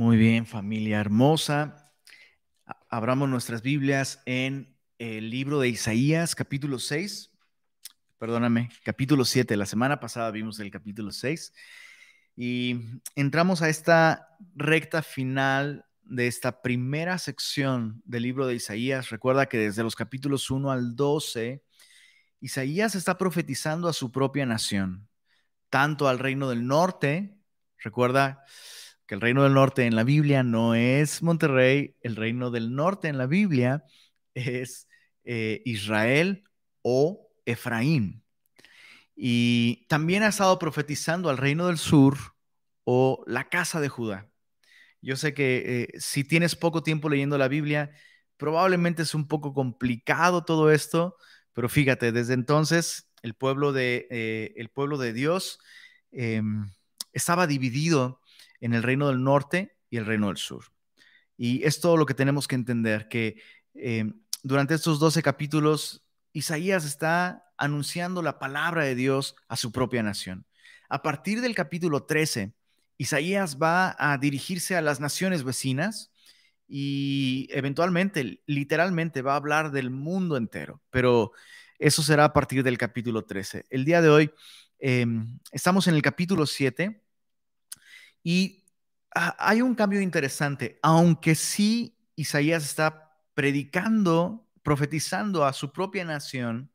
Muy bien, familia hermosa. Abramos nuestras Biblias en el libro de Isaías, capítulo 6. Perdóname, capítulo 7. La semana pasada vimos el capítulo 6. Y entramos a esta recta final de esta primera sección del libro de Isaías. Recuerda que desde los capítulos 1 al 12, Isaías está profetizando a su propia nación, tanto al reino del norte, recuerda, que el reino del norte en la Biblia no es Monterrey, el reino del norte en la Biblia es eh, Israel o Efraín. Y también ha estado profetizando al reino del sur o la casa de Judá. Yo sé que eh, si tienes poco tiempo leyendo la Biblia, probablemente es un poco complicado todo esto, pero fíjate, desde entonces el pueblo de, eh, el pueblo de Dios em, estaba dividido en el reino del norte y el reino del sur. Y es todo lo que tenemos que entender, que eh, durante estos 12 capítulos, Isaías está anunciando la palabra de Dios a su propia nación. A partir del capítulo 13, Isaías va a dirigirse a las naciones vecinas y eventualmente, literalmente, va a hablar del mundo entero, pero eso será a partir del capítulo 13. El día de hoy em, estamos en el capítulo 7 y ah, hay un cambio interesante, aunque sí Isaías está predicando, profetizando a su propia nación,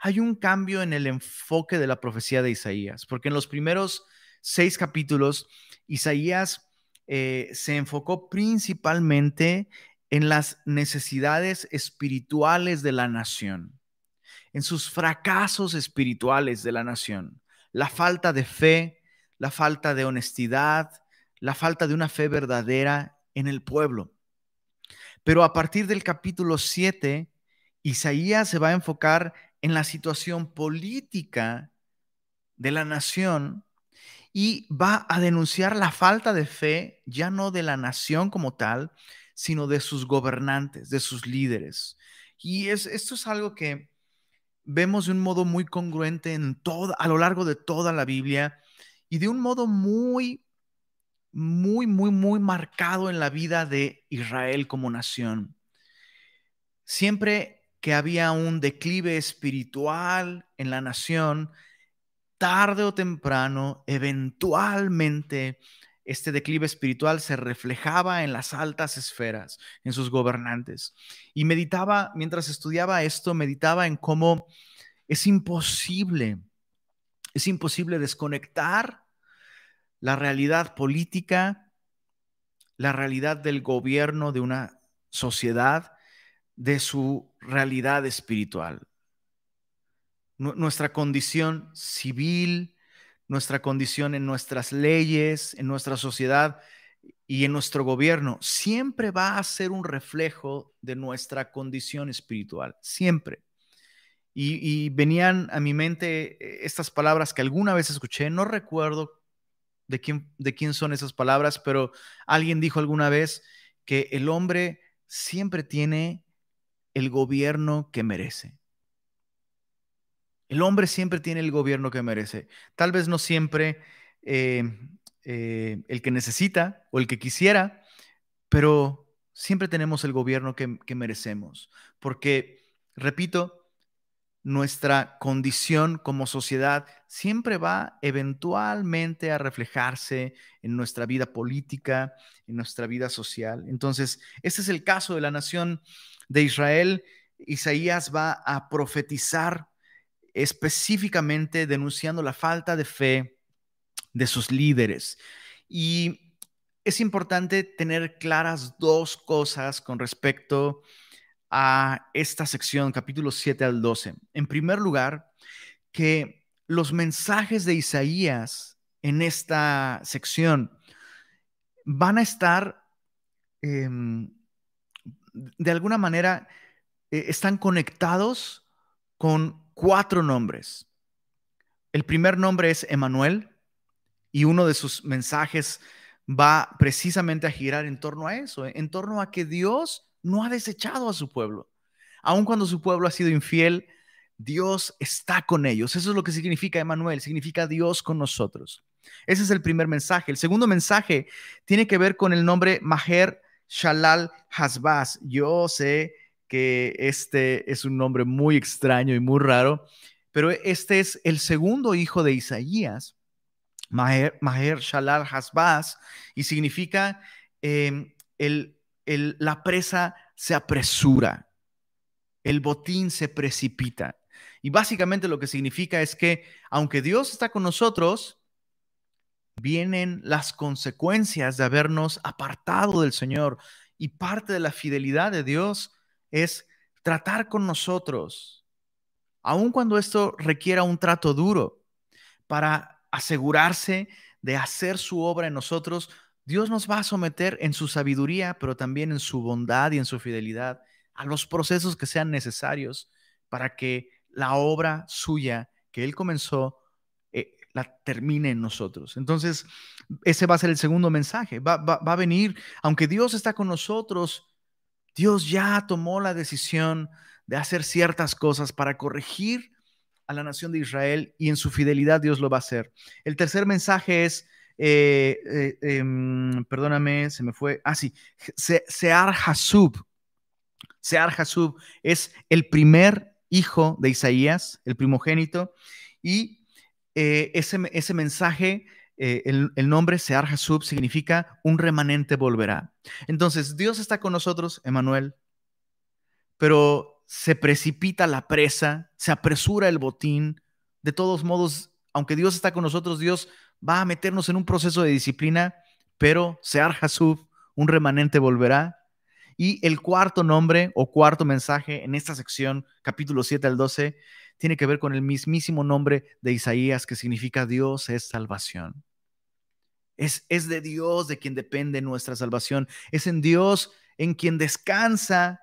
hay un cambio en el enfoque de la profecía de Isaías, porque en los primeros seis capítulos, Isaías eh, se enfocó principalmente en las necesidades espirituales de la nación, en sus fracasos espirituales de la nación, la falta de fe, la falta de honestidad, la falta de una fe verdadera en el pueblo. Pero a partir del capítulo 7, Isaías se va a enfocar en la situación política de la nación y va a denunciar la falta de fe, ya no de la nación como tal, sino de sus gobernantes, de sus líderes. Y es, esto es algo que vemos de un modo muy congruente en a lo largo de toda la Biblia y de un modo muy, muy, muy, muy marcado en la vida de Israel como nación. Siempre que había un declive espiritual en la nación, tarde o temprano, eventualmente, este declive espiritual se reflejaba en las altas esferas, en sus gobernantes. Y meditaba, mientras estudiaba esto, meditaba en cómo es imposible, es imposible desconectar la realidad política, la realidad del gobierno de una sociedad, de su realidad espiritual. Nuestra condición civil, nuestra condición en nuestras leyes, en nuestra sociedad y en nuestro gobierno, siempre va a ser un reflejo de nuestra condición espiritual, siempre. Y, y, venían a mi mente eh, estas palabras que alguna vez escuché, no recuerdo de quién, de quién son esas palabras, pero alguien dijo alguna vez que el hombre siempre tiene el gobierno que merece. El hombre siempre tiene el gobierno que merece. Tal vez no siempre eh, eh, el que necesita o el que quisiera, pero siempre tenemos el gobierno que, que merecemos. Porque, repito, nuestra condición como sociedad siempre va eventualmente a reflejarse en nuestra vida política, en nuestra vida social. Entonces, este es el caso de la nación de Israel. Isaías va a profetizar específicamente denunciando la falta de fe de sus líderes. Y es importante tener claras dos cosas con respecto a a esta sección, capítulo 7 al 12. En primer lugar, que los mensajes de Isaías en esta sección van a estar, em, de alguna manera, eh, están conectados con cuatro nombres. El primer nombre es Emanuel y uno de sus mensajes va precisamente a girar en torno a eso, en torno a que Dios no ha desechado a su pueblo. Aun cuando su pueblo ha sido infiel, Dios está con ellos. Eso es lo que significa Emanuel, significa Dios con nosotros. Ese es el primer mensaje. El segundo mensaje tiene que ver con el nombre Maher Shalal Hasbaz. Yo sé que este es un nombre muy extraño y muy raro, pero este es el segundo hijo de Isaías, Maher, Shalal Hasbaz, y significa em, el, la presa se apresura, el botín se precipita. Y básicamente lo que significa es que aunque Dios está con nosotros, vienen las consecuencias de habernos apartado del Señor. Y parte de la fidelidad de Dios es tratar con nosotros, aun cuando esto requiera un trato duro, para asegurarse de hacer su obra en nosotros. Dios nos va a someter en su sabiduría, pero también en su bondad y en su fidelidad a los procesos que sean necesarios para que la obra suya que Él comenzó eh, la termine en nosotros. Entonces, ese va a ser el segundo mensaje. Va, va, a venir, aunque Dios está con nosotros, Dios ya tomó la decisión de hacer ciertas cosas para corregir a la nación de Israel y en su fidelidad Dios lo va a hacer. El tercer mensaje es, eh, eh, em, perdóname, se me fue, ah sí, Sear Hasub. Sear Hasub es el primer hijo de Isaías, el primogénito, y eh, ese, ese, mensaje, eh, el, nombre Sear Hasub significa un remanente volverá. Entonces, Dios está con nosotros, Emanuel, pero se precipita la presa, se apresura el botín. De todos modos, aunque Dios está con nosotros, Dios va a meternos en un proceso de disciplina, pero Sear Hasub, un remanente volverá. Y el cuarto nombre o cuarto mensaje en esta sección, capítulo 7 al 12, tiene que ver con el mismísimo nombre de Isaías, que significa Dios es salvación. Es, es de Dios de quien depende nuestra salvación. Es en Dios en quien descansa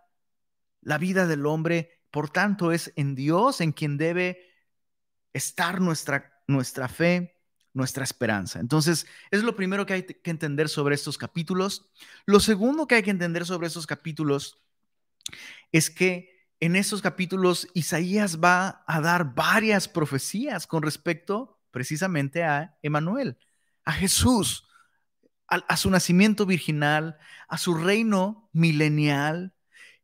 la vida del hombre. Por tanto, es en Dios en quien debe estar nuestra, nuestra fe nuestra esperanza. Entonces, es lo primero que hay que entender sobre estos capítulos. Lo segundo que hay que entender sobre estos capítulos es que en estos capítulos Isaías va a dar varias profecías con respecto precisamente a Emanuel, a Jesús, a, su nacimiento virginal, a su reino milenial.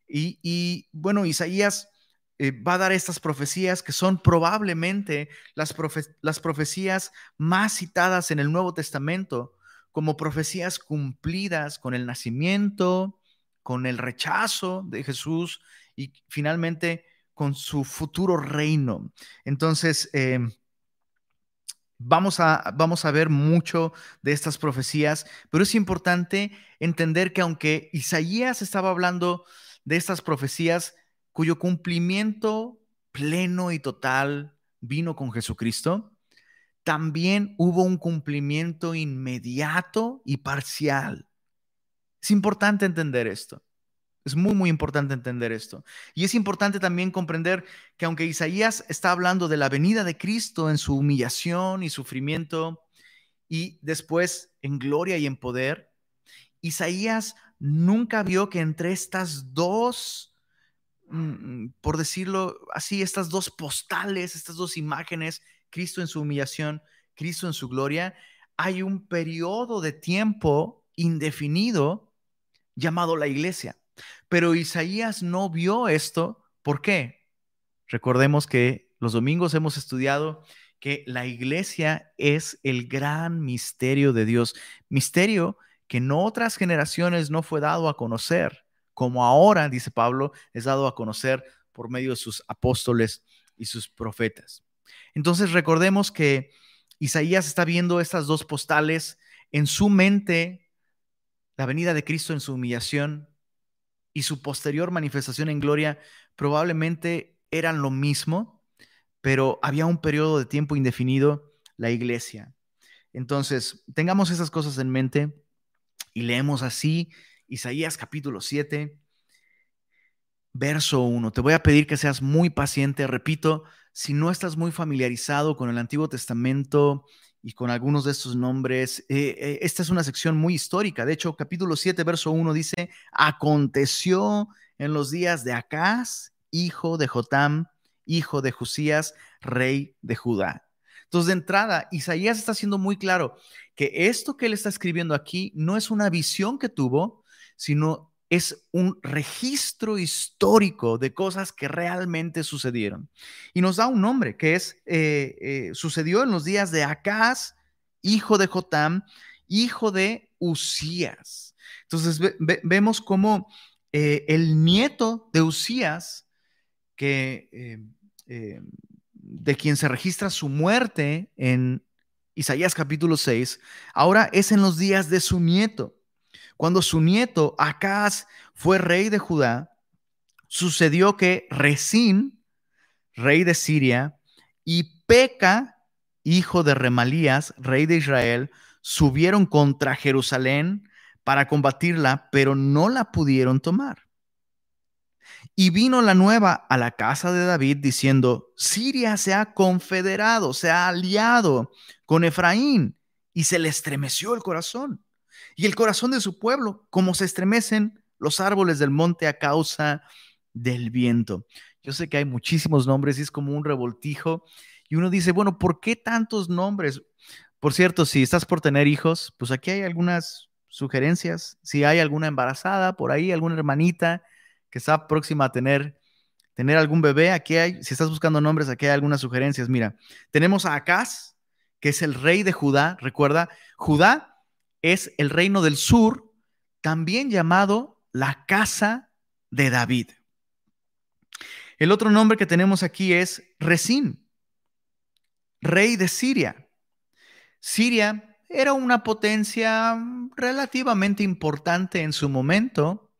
Y, y bueno, Isaías eh, va a dar estas profecías que son probablemente las, las profecías más citadas en el Nuevo Testamento como profecías cumplidas con el nacimiento, con el rechazo de Jesús y finalmente con su futuro reino. Entonces, em, Vamos a, vamos a, ver mucho de estas profecías, pero es importante entender que aunque Isaías estaba hablando de estas profecías, cuyo cumplimiento pleno y total vino con Jesucristo, también hubo un cumplimiento inmediato y parcial. Es importante entender esto. Es muy, muy importante entender esto. Y es importante también comprender que aunque Isaías está hablando de la venida de Cristo en su humillación y sufrimiento y después en gloria y en poder, Isaías nunca vio que entre estas dos por decirlo así, estas dos postales, estas dos imágenes, Cristo en su humillación, Cristo en su gloria, hay un periodo de tiempo indefinido llamado la iglesia. Pero Isaías no vio esto. ¿Por qué? Recordemos que los domingos hemos estudiado que la iglesia es el gran misterio de Dios, misterio que en otras generaciones no fue dado a conocer como ahora, dice Pablo, es dado a conocer por medio de sus apóstoles y sus profetas. Entonces recordemos que Isaías está viendo estas dos postales en su mente, la venida de Cristo en su humillación y su posterior manifestación en gloria probablemente eran lo mismo, pero había un periodo de tiempo indefinido, la iglesia. Entonces, tengamos esas cosas en mente y leemos así Isaías capítulo 7, verso 1. Te voy a pedir que seas muy paciente. Repito, si no estás muy familiarizado con el Antiguo Testamento y con algunos de estos nombres, eh, eh, esta es una sección muy histórica. De hecho, capítulo 7, verso 1 dice, aconteció en los días de Acaz, hijo de Jotam, hijo de Josías, rey de Judá. Entonces, de entrada, Isaías está siendo muy claro que esto que él está escribiendo aquí no es una visión que tuvo, sino es un registro histórico de cosas que realmente sucedieron. Y nos da un nombre, que es, eh, eh, sucedió en los días de Acaz, hijo de Jotam, hijo de Usías. Entonces vemos cómo eh, el nieto de Usías, que, de quien se registra su muerte en Isaías capítulo 6, ahora es en los días de su nieto. Cuando su nieto Acaz fue rey de Judá, sucedió que Resín, rey de Siria, y Peca, hijo de Remalías, rey de Israel, subieron contra Jerusalén para combatirla, pero no la pudieron tomar. Y vino la nueva a la casa de David diciendo, Siria se ha confederado, se ha aliado con Efraín, y se le estremeció el corazón y el corazón de su pueblo, como se estremecen los árboles del monte a causa del viento. Yo sé que hay muchísimos nombres y es como un revoltijo. Y uno dice, bueno, ¿por qué tantos nombres? Por cierto, si estás por tener hijos, pues aquí hay algunas sugerencias. Si hay alguna embarazada por ahí, alguna hermanita que está próxima a tener, tener algún bebé, aquí hay, si estás buscando nombres, aquí hay algunas sugerencias. Mira, tenemos a Acaz, que es el rey de Judá. Recuerda, Judá es el reino del sur, también llamado la casa de David. El otro nombre que tenemos aquí es Resín, rey de Siria. Siria era una potencia relativamente importante en su momento,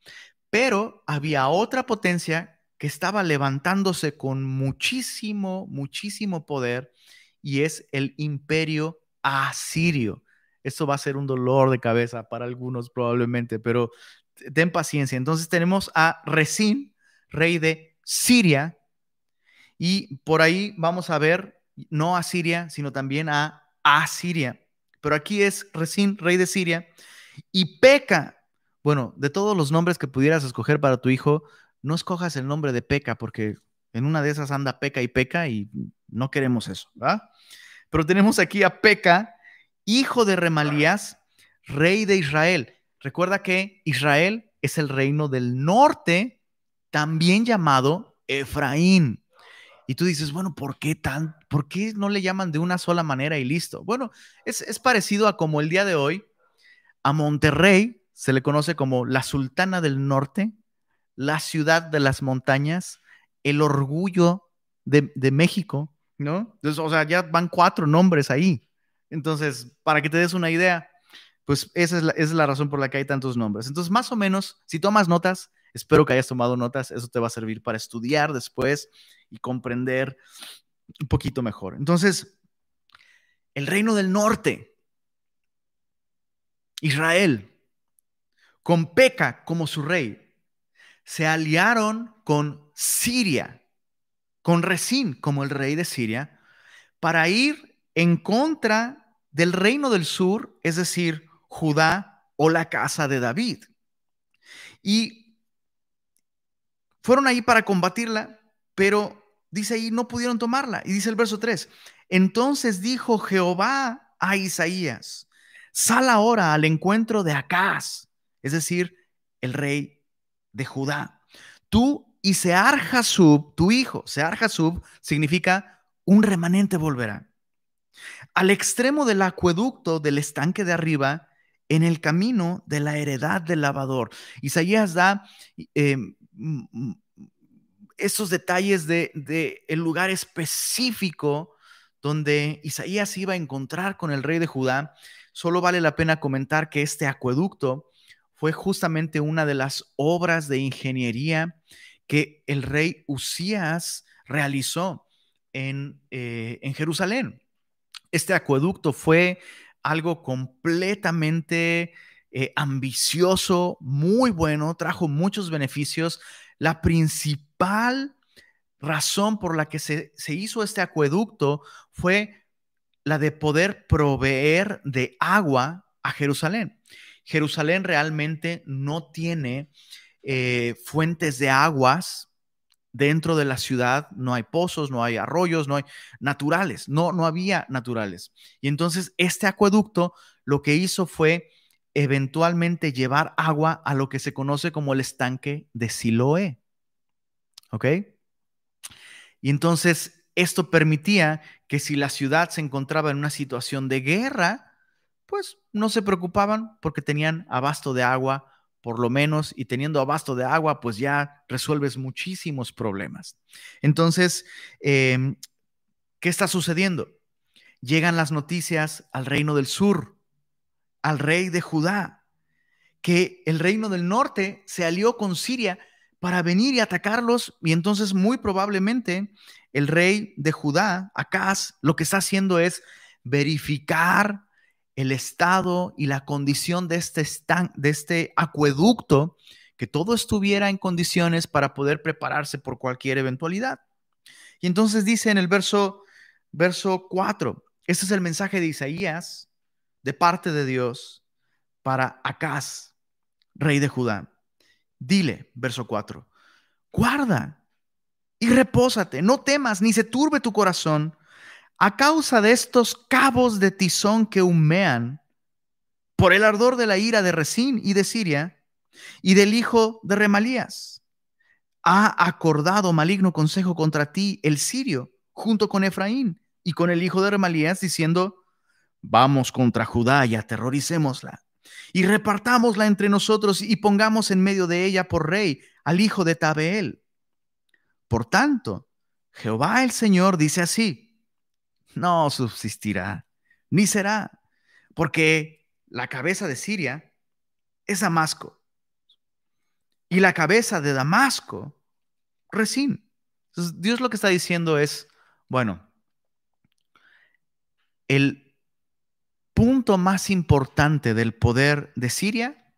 pero había otra potencia que estaba levantándose con muchísimo, muchísimo poder y es el imperio asirio. Esto va a ser un dolor de cabeza para algunos probablemente, pero ten paciencia. Entonces tenemos a Resín, rey de Siria, y por ahí vamos a ver no a Siria, sino también a Asiria. Pero aquí es Resín, rey de Siria, y Peca. Bueno, de todos los nombres que pudieras escoger para tu hijo, no escojas el nombre de Peca, porque en una de esas anda Peca y Peca y no queremos eso, ¿va? Pero tenemos aquí a Peca, hijo de Remalías, rey de Israel. Recuerda que Israel es el reino del norte, también llamado Efraín. Y tú dices, bueno, ¿por qué, tan, ¿por qué no le llaman de una sola manera y listo? Bueno, es, es parecido a como el día de hoy, a Monterrey se le conoce como la Sultana del Norte, la ciudad de las montañas, el orgullo de, México, ¿no? Entonces, o sea, ya van cuatro nombres ahí. Entonces, para que te des una idea, pues esa es, la, razón por la que hay tantos nombres. Entonces, más o menos, si tomas notas, espero que hayas tomado notas, eso te va a servir para estudiar después y comprender un poquito mejor. Entonces, el reino del norte, Israel, con Peca como su rey, se aliaron con Siria, con Resín como el rey de Siria, para ir en contra del reino del sur, es decir, Judá o la casa de David. Y fueron ahí para combatirla, pero dice ahí, no pudieron tomarla. Y dice el verso 3, entonces dijo Jehová a Isaías, sal ahora al encuentro de Acaz, es decir, el rey de Judá. Tú y Sear Jasub, tu hijo, Sear Jasub significa un remanente volverá al extremo del acueducto del estanque de arriba, en el camino de la heredad del lavador. Isaías da em, esos detalles de, el lugar específico donde Isaías iba a encontrar con el rey de Judá. Solo vale la pena comentar que este acueducto fue justamente una de las obras de ingeniería que el rey Usías realizó en, eh, en Jerusalén. Este acueducto fue algo completamente eh, ambicioso, muy bueno, trajo muchos beneficios. La principal razón por la que se, se hizo este acueducto fue la de poder proveer de agua a Jerusalén. Jerusalén realmente no tiene eh, fuentes de aguas dentro de la ciudad no hay pozos, no hay arroyos, no hay naturales, no, no había naturales. Y entonces este acueducto lo que hizo fue eventualmente llevar agua a lo que se conoce como el estanque de Siloé. ¿Ok? Y entonces esto permitía que si la ciudad se encontraba en una situación de guerra, pues no se preocupaban porque tenían abasto de agua, por lo menos, y teniendo abasto de agua, pues ya resuelves muchísimos problemas. Entonces, em, ¿qué está sucediendo? Llegan las noticias al reino del sur, al rey de Judá, que el reino del norte se alió con Siria para venir y atacarlos, y entonces muy probablemente el rey de Judá, Acaz, lo que está haciendo es verificar el estado y la condición de este, de este acueducto, que todo estuviera en condiciones para poder prepararse por cualquier eventualidad. Y entonces dice en el verso, verso 4, este es el mensaje de Isaías de parte de Dios para Acaz, rey de Judá. Dile, verso 4, guarda y repósate, no temas ni se turbe tu corazón a causa de estos cabos de tizón que humean por el ardor de la ira de Resín y de Siria y del hijo de Remalías. Ha acordado maligno consejo contra ti el sirio junto con Efraín y con el hijo de Remalías diciendo, vamos contra Judá y aterroricémosla y repartámosla entre nosotros y pongamos en medio de ella por rey al hijo de Tabeel por tanto, Jehová el Señor dice así, no subsistirá, ni será, porque la cabeza de Siria es Damasco y la cabeza de Damasco, Resín. Dios lo que está diciendo es, bueno, el punto más importante del poder de Siria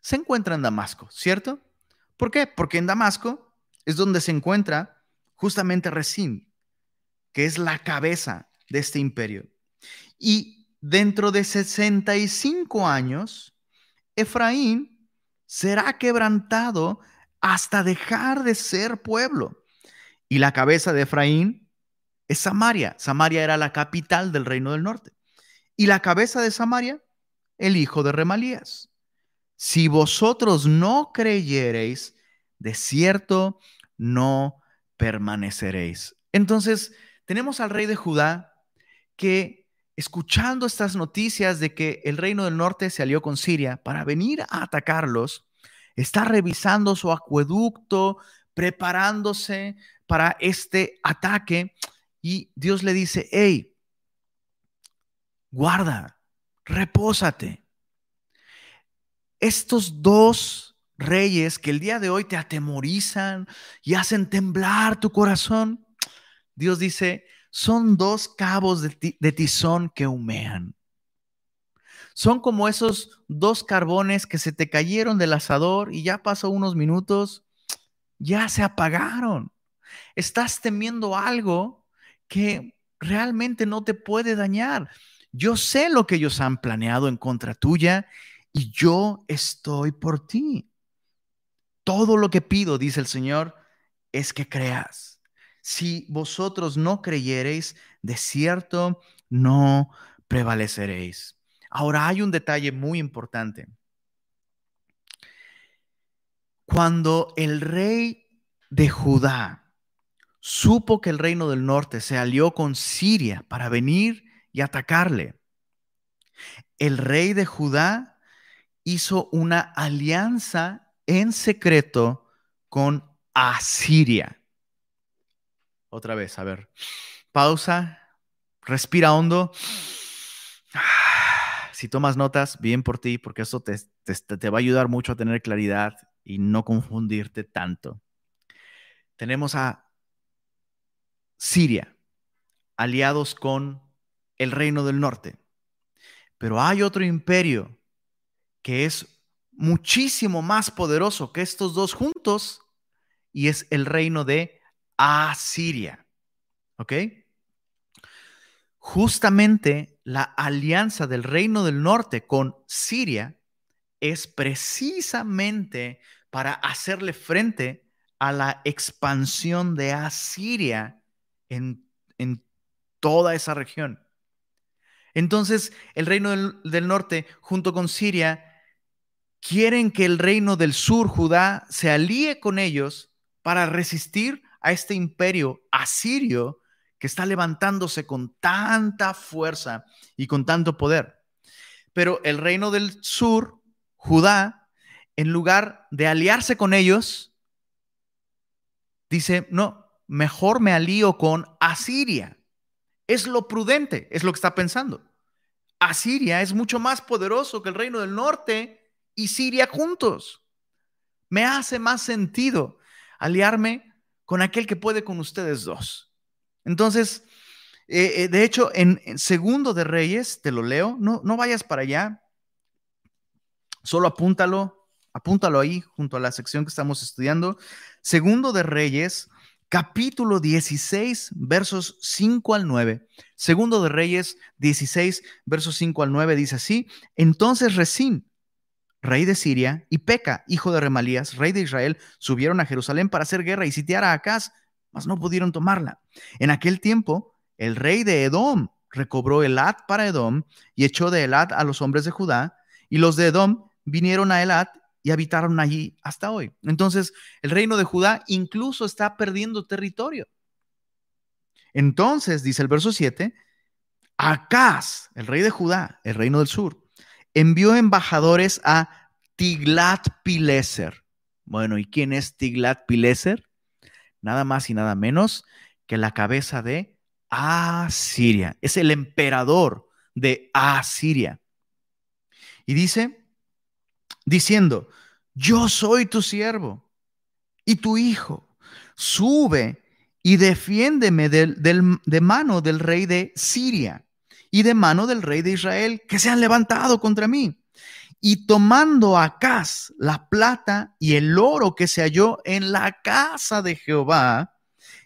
se encuentra en Damasco, ¿cierto? ¿Por qué? Porque en Damasco es donde se encuentra justamente Resín, que es la cabeza de este imperio. Y dentro de 65 años, Efraín será quebrantado hasta dejar de ser pueblo. Y la cabeza de Efraín es Samaria. Samaria era la capital del reino del norte. Y la cabeza de Samaria, el hijo de Remalías. Si vosotros no creyereis, de cierto no permaneceréis. Entonces, tenemos al rey de Judá que, escuchando estas noticias de que el reino del norte se alió con Siria para venir a atacarlos, está revisando su acueducto, preparándose para este ataque y Dios le dice, hey, guarda, repósate. Estos dos reyes que el día de hoy te atemorizan y hacen temblar tu corazón, Dios dice, son dos cabos de, tizón que humean. Son como esos dos carbones que se te cayeron del asador y ya pasó unos minutos, ya se apagaron. Estás temiendo algo que realmente no te puede dañar. Yo sé lo que ellos han planeado en contra tuya y yo estoy por ti. Todo lo que pido, dice el Señor, es que creas. Si vosotros no creyereis, de cierto no prevaleceréis. Ahora hay un detalle muy importante. Cuando el rey de Judá supo que el reino del norte se alió con Siria para venir y atacarle, el rey de Judá hizo una alianza en secreto con Asiria. Otra vez, a ver. Pausa, respira hondo. Si tomas notas, bien por ti, porque eso te, te, va a ayudar mucho a tener claridad y no confundirte tanto. Tenemos a Siria, aliados con el reino del norte. Pero hay otro imperio que es muchísimo más poderoso que estos dos juntos y es el reino de Asiria. ¿Ok? Justamente la alianza del reino del norte con Siria es precisamente para hacerle frente a la expansión de Asiria en, en toda esa región. Entonces, el reino del, del, norte, junto con Siria, quieren que el reino del sur, Judá, se alíe con ellos para resistir a este imperio asirio que está levantándose con tanta fuerza y con tanto poder. Pero el reino del sur, Judá, en lugar de aliarse con ellos, dice, no, mejor me alío con Asiria. Es lo prudente, es lo que está pensando. Asiria es mucho más poderoso que el reino del norte y Siria juntos. Me hace más sentido aliarme con aquel que puede con ustedes dos. Entonces, eh, eh, de hecho, en, Segundo de Reyes, te lo leo, no, no vayas para allá, solo apúntalo, apúntalo ahí junto a la sección que estamos estudiando. Segundo de Reyes, capítulo 16, versos 5 al 9. Segundo de Reyes 16, versos 5 al 9 dice así, entonces Resín, rey de Siria, y Peca, hijo de Remalías, rey de Israel, subieron a Jerusalén para hacer guerra y sitiar a Acaz mas no pudieron tomarla. En aquel tiempo, el rey de Edom recobró Elad para Edom y echó de Elad a los hombres de Judá, y los de Edom vinieron a Elad y habitaron allí hasta hoy. Entonces, el reino de Judá incluso está perdiendo territorio. Entonces, dice el verso 7, Acaz, el rey de Judá, el reino del sur, envió embajadores a Tiglat-Pileser. Bueno, ¿y quién es Tiglat-Pileser? nada más y nada menos que la cabeza de Asiria. Es el emperador de Asiria. Y dice, diciendo, yo soy tu siervo y tu hijo, sube y defiéndeme de mano del rey de Siria y de mano del rey de Israel, que se han levantado contra mí y tomando Acaz la plata y el oro que se halló en la casa de Jehová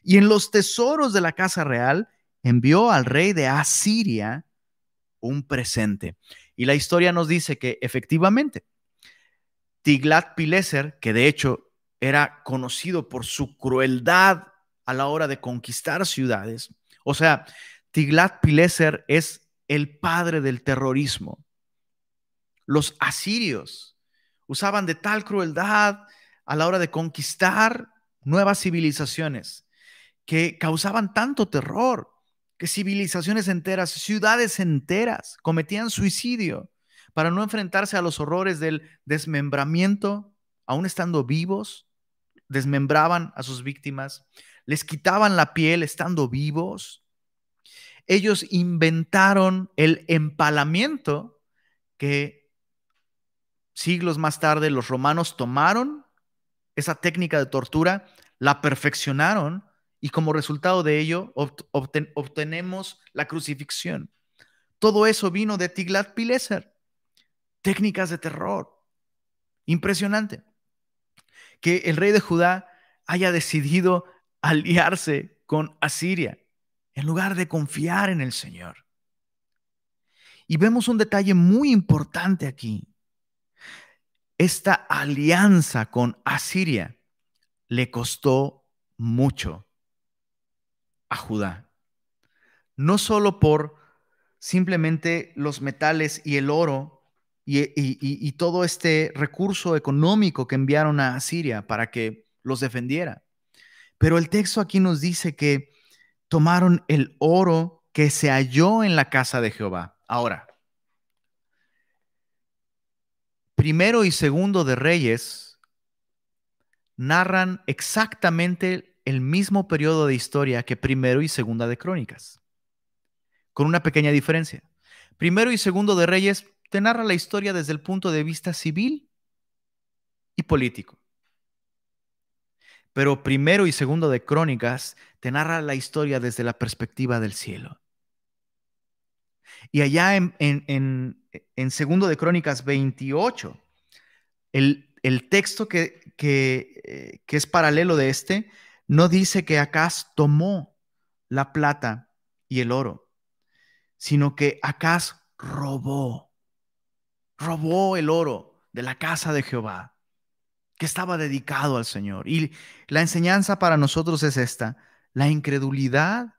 y en los tesoros de la casa real, envió al rey de Asiria un presente. Y la historia nos dice que efectivamente, Tiglat-Pileser, que de hecho era conocido por su crueldad a la hora de conquistar ciudades, o sea, Tiglat-Pileser es el padre del terrorismo los asirios usaban de tal crueldad a la hora de conquistar nuevas civilizaciones que causaban tanto terror que civilizaciones enteras, ciudades enteras cometían suicidio para no enfrentarse a los horrores del desmembramiento, aún estando vivos, desmembraban a sus víctimas, les quitaban la piel estando vivos. Ellos inventaron el empalamiento que siglos más tarde los romanos tomaron esa técnica de tortura, la perfeccionaron y como resultado de ello obtenemos la crucifixión. Todo eso vino de Tiglat-Pileser. Técnicas de terror. Impresionante. Que el rey de Judá haya decidido aliarse con Asiria en lugar de confiar en el Señor. Y vemos un detalle muy importante aquí esta alianza con Asiria le costó mucho a Judá. No solo por simplemente los metales y el oro y, todo este recurso económico que enviaron a Asiria para que los defendiera, pero el texto aquí nos dice que tomaron el oro que se halló en la casa de Jehová. Ahora, primero y segundo de Reyes narran exactamente el mismo periodo de historia que primero y segunda de Crónicas, con una pequeña diferencia. Primero y segundo de Reyes te narra la historia desde el punto de vista civil y político. Pero primero y segundo de Crónicas te narra la historia desde la perspectiva del cielo. Y allá en, en, segundo de Crónicas 28, el, texto que, eh, que, es paralelo de este, no dice que Acaz tomó la plata y el oro, sino que Acaz robó, robó el oro de la casa de Jehová. Que estaba dedicado al Señor. Y la enseñanza para nosotros es esta. La incredulidad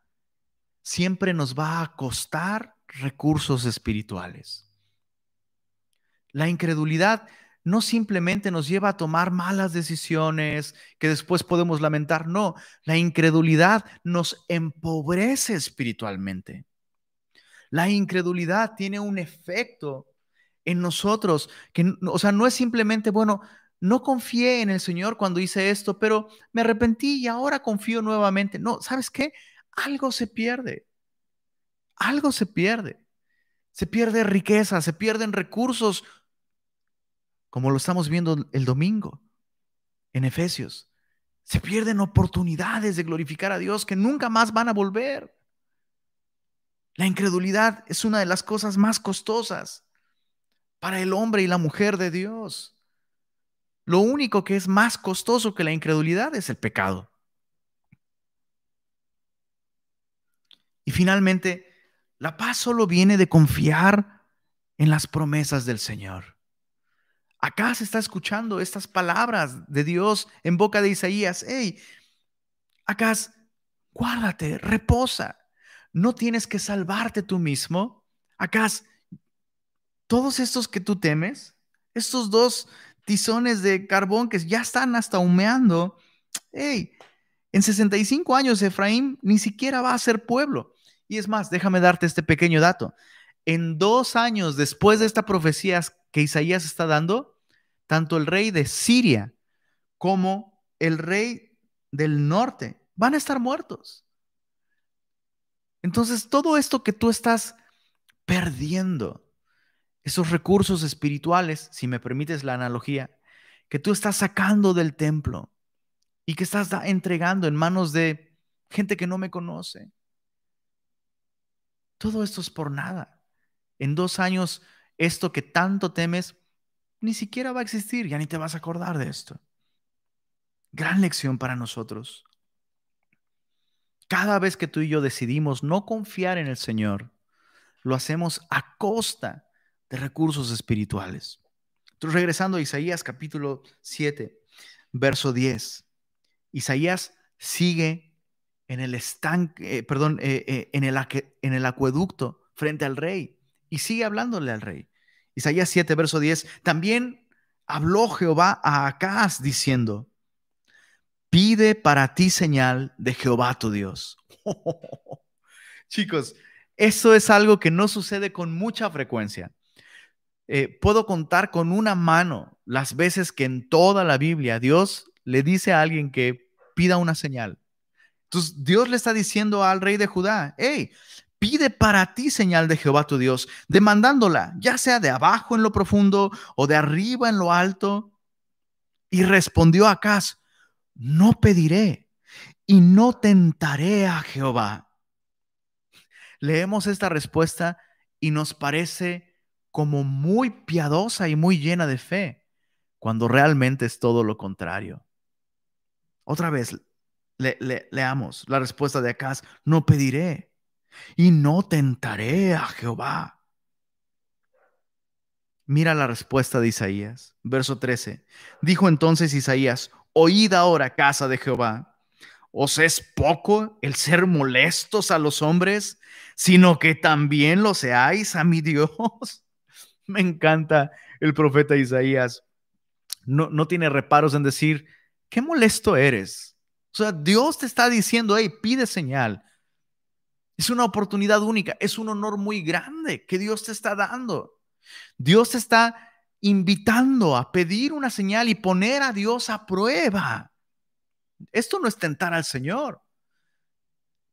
siempre nos va a costar recursos espirituales. La incredulidad no simplemente nos lleva a tomar malas decisiones que después podemos lamentar, no, la incredulidad nos empobrece espiritualmente. La incredulidad tiene un efecto en nosotros que, o sea, no es simplemente, bueno, no confié en el Señor cuando hice esto, pero me arrepentí y ahora confío nuevamente. No, ¿sabes qué? Algo se pierde. Algo se pierde. Se pierde riqueza, se pierden recursos como lo estamos viendo el domingo en Efesios. Se pierden oportunidades de glorificar a Dios que nunca más van a volver. La incredulidad es una de las cosas más costosas para el hombre y la mujer de Dios. Lo único que es más costoso que la incredulidad es el pecado. Y finalmente, la paz solo viene de confiar en las promesas del Señor. Acá se está escuchando estas palabras de Dios en boca de Isaías. Hey, acá, guárdate, reposa. No tienes que salvarte tú mismo. Acá, todos estos que tú temes, estos dos tizones de carbón que ya están hasta humeando, hey, en 65 años Efraín ni siquiera va a ser pueblo. Y es más, déjame darte este pequeño dato. En dos años después de esta profecía que Isaías está dando, tanto el rey de Siria como el rey del norte van a estar muertos. Entonces, todo esto que tú estás perdiendo, esos recursos espirituales, si me permites la analogía, que tú estás sacando del templo y que estás entregando en manos de gente que no me conoce. Todo esto es por nada. En dos años, esto que tanto temes ni siquiera va a existir, ya ni te vas a acordar de esto. Gran lección para nosotros. Cada vez que tú y yo decidimos no confiar en el Señor, lo hacemos a costa de recursos espirituales. Entonces, regresando a Isaías capítulo 7, verso 10. Isaías sigue en el estanque, eh, perdón, eh, eh, en, el, en el acueducto frente al rey y sigue hablándole al rey. Isaías 7, verso 10, también habló Jehová a Acaz diciendo, pide para ti señal de Jehová tu Dios. Chicos, eso es algo que no sucede con mucha frecuencia. Eh, puedo contar con una mano las veces que en toda la Biblia Dios le dice a alguien que pida una señal. Entonces Dios le está diciendo al rey de Judá, hey, pide para ti señal de Jehová tu Dios, demandándola, ya sea de abajo en lo profundo o de arriba en lo alto. Y respondió Acaz, no pediré y no tentaré a Jehová. Leemos esta respuesta y nos parece como muy piadosa y muy llena de fe, cuando realmente es todo lo contrario. Otra vez, leamos la respuesta de Acaz, no pediré y no tentaré a Jehová. Mira la respuesta de Isaías, verso 13. Dijo entonces Isaías, oíd ahora, casa de Jehová, ¿os es poco el ser molestos a los hombres, sino que también lo seáis a mi Dios? Me encanta el profeta Isaías. No, no tiene reparos en decir, qué molesto eres. O sea, Dios te está diciendo, hey, pide señal, es una oportunidad única, es un honor muy grande que Dios te está dando. Dios te está invitando a pedir una señal y poner a Dios a prueba. Esto no es tentar al Señor.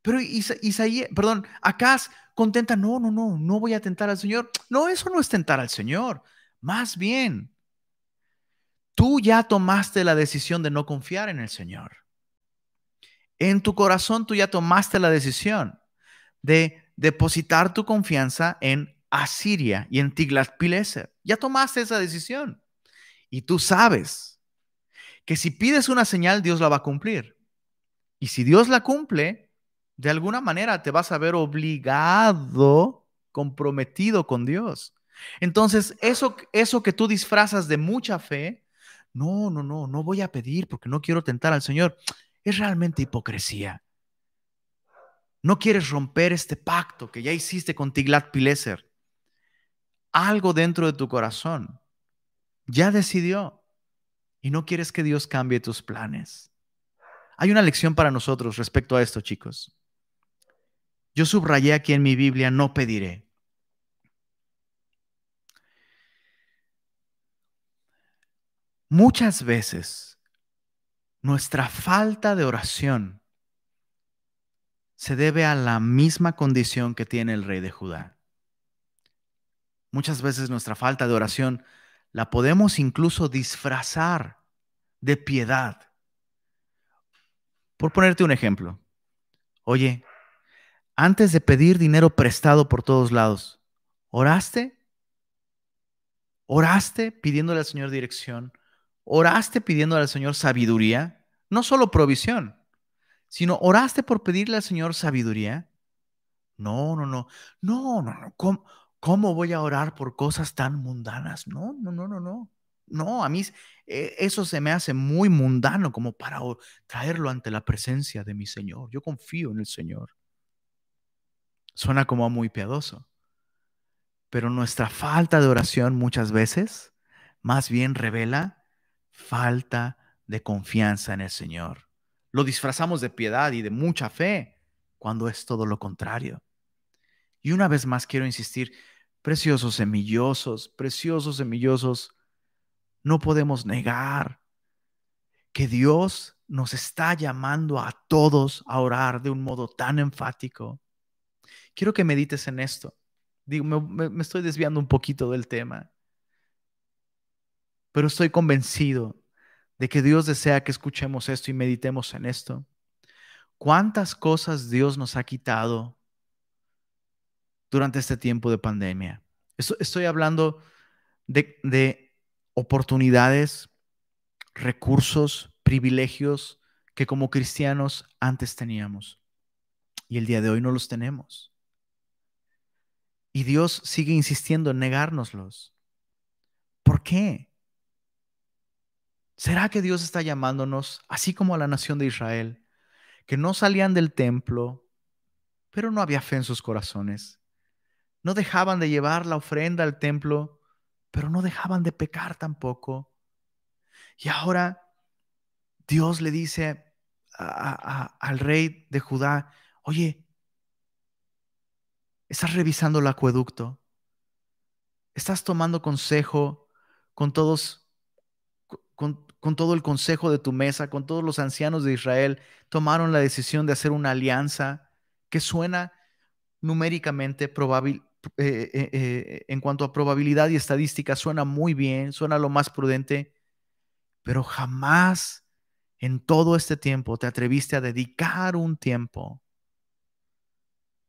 Pero Isaías, perdón, Acaz contenta, no, no, no, no voy a tentar al Señor. No, eso no es tentar al Señor. Más bien, tú ya tomaste la decisión de no confiar en el Señor. En tu corazón tú ya tomaste la decisión de depositar tu confianza en Asiria y en Tiglat-Pileser. Ya tomaste esa decisión y tú sabes que si pides una señal, Dios la va a cumplir. Y si Dios la cumple, de alguna manera te vas a ver obligado, comprometido con Dios. Entonces, eso, eso que tú disfrazas de mucha fe, no, no, no, no voy a pedir porque no quiero tentar al Señor, es realmente hipocresía. No quieres romper este pacto que ya hiciste con Tiglat Pileser. Algo dentro de tu corazón ya decidió y no quieres que Dios cambie tus planes. Hay una lección para nosotros respecto a esto, chicos. Yo subrayé aquí en mi Biblia, no pediré. Muchas veces nuestra falta de oración se debe a la misma condición que tiene el rey de Judá. Muchas veces nuestra falta de oración la podemos incluso disfrazar de piedad. Por ponerte un ejemplo, oye, antes de pedir dinero prestado por todos lados, ¿oraste? ¿Oraste pidiéndole al Señor dirección? oraste pidiéndole al Señor sabiduría, no solo provisión, sino oraste por pedirle al Señor sabiduría. No, no, no, no, no, no. ¿Cómo, ¿Cómo voy a orar por cosas tan mundanas? No, no, no, no, no. No, a mí eh, eso se me hace muy mundano como para traerlo ante la presencia de mi Señor. Yo confío en el Señor. Suena como muy piadoso. Pero nuestra falta de oración muchas veces más bien revela falta de confianza en el Señor. Lo disfrazamos de piedad y de mucha fe cuando es todo lo contrario. Y una vez más quiero insistir, preciosos semillosos, preciosos semillosos, no podemos negar que Dios nos está llamando a todos a orar de un modo tan enfático. Quiero que medites en esto. Digo, me, estoy desviando un poquito del tema pero estoy convencido de que Dios desea que escuchemos esto y meditemos en esto. ¿Cuántas cosas Dios nos ha quitado durante este tiempo de pandemia? Estoy hablando de oportunidades, recursos, privilegios que como cristianos antes teníamos y el día de hoy no los tenemos. Y Dios sigue insistiendo en negárnoslos. ¿Por qué? ¿Será que Dios está llamándonos, así como a la nación de Israel, que no salían del templo, pero no había fe en sus corazones? No dejaban de llevar la ofrenda al templo, pero no dejaban de pecar tampoco. Y ahora Dios le dice al rey de Judá, oye, estás revisando el acueducto, estás tomando consejo con todos con, todo el consejo de tu mesa, con todos los ancianos de Israel, tomaron la decisión de hacer una alianza que suena numéricamente eh, eh, eh, en cuanto a probabilidad y estadística, suena muy bien, suena lo más prudente, pero jamás en todo este tiempo te atreviste a dedicar un tiempo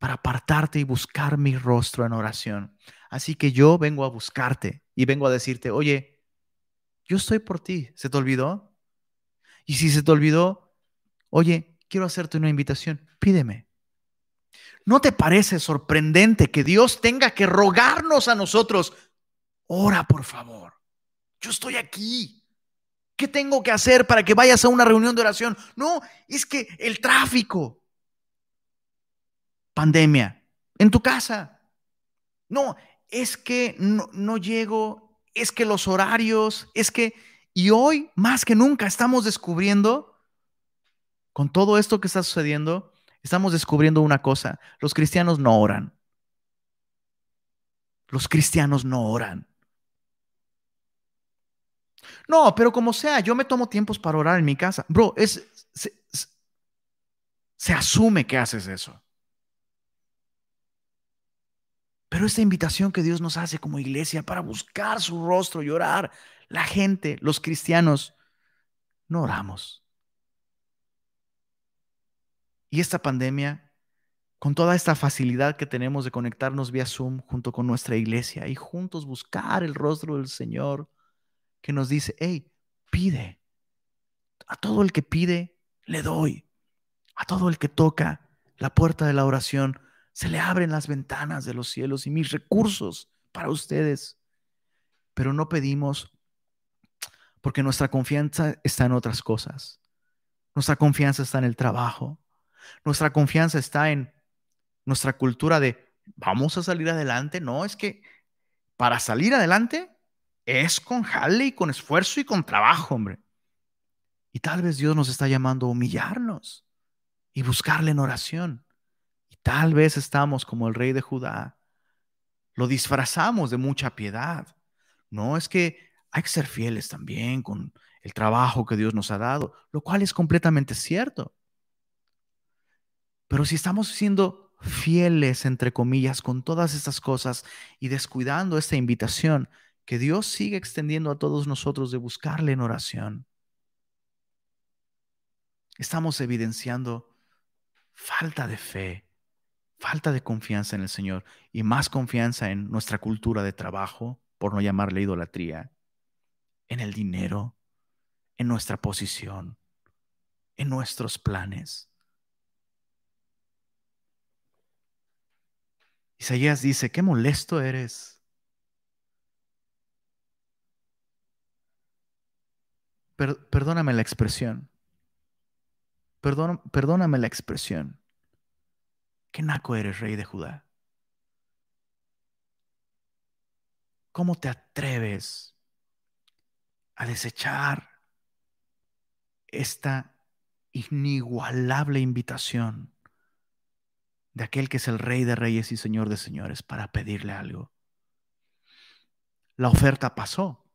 para apartarte y buscar mi rostro en oración. Así que yo vengo a buscarte y vengo a decirte, oye, yo estoy por ti. ¿Se te olvidó? Y si se te olvidó, oye, quiero hacerte una invitación, pídeme. ¿No te parece sorprendente que Dios tenga que rogarnos a nosotros? Ora, por favor. Yo estoy aquí. ¿Qué tengo que hacer para que vayas a una reunión de oración? No, es que el tráfico. Pandemia. En tu casa. No, es que no, llego es que los horarios, es que, y hoy más que nunca estamos descubriendo, con todo esto que está sucediendo, estamos descubriendo una cosa, los cristianos no oran. Los cristianos no oran. No, pero como sea, yo me tomo tiempos para orar en mi casa. Bro, es, se asume que haces eso. Pero esta invitación que Dios nos hace como iglesia para buscar su rostro y orar, la gente, los cristianos, no oramos. Y esta pandemia, con toda esta facilidad que tenemos de conectarnos vía Zoom junto con nuestra iglesia y juntos buscar el rostro del Señor, que nos dice, hey, pide. A todo el que pide, le doy. A todo el que toca la puerta de la oración, se le abren las ventanas de los cielos y mis recursos para ustedes. Pero no pedimos Porque nuestra confianza está en otras cosas. Nuestra confianza está en el trabajo. Nuestra confianza está en nuestra cultura de vamos a salir adelante. No, es que para salir adelante es con jale y con esfuerzo y con trabajo, hombre. Y tal vez Dios nos está llamando a humillarnos y buscarle en oración. Tal vez estamos como el rey de Judá. Lo disfrazamos de mucha piedad. No, es que hay que ser fieles también con el trabajo que Dios nos ha dado, lo cual es completamente cierto. Pero si estamos siendo fieles, entre comillas, con todas estas cosas y descuidando esta invitación que Dios sigue extendiendo a todos nosotros de buscarle en oración, estamos evidenciando falta de fe, falta de confianza en el Señor y más confianza en nuestra cultura de trabajo, por no llamarle idolatría, en el dinero, en nuestra posición, en nuestros planes. Isaías dice, qué molesto eres. perdóname la expresión. perdóname la expresión. Qué naco eres, rey de Judá. ¿Cómo te atreves a desechar esta inigualable invitación de aquel que es el rey de reyes y señor de señores para pedirle algo. La oferta pasó.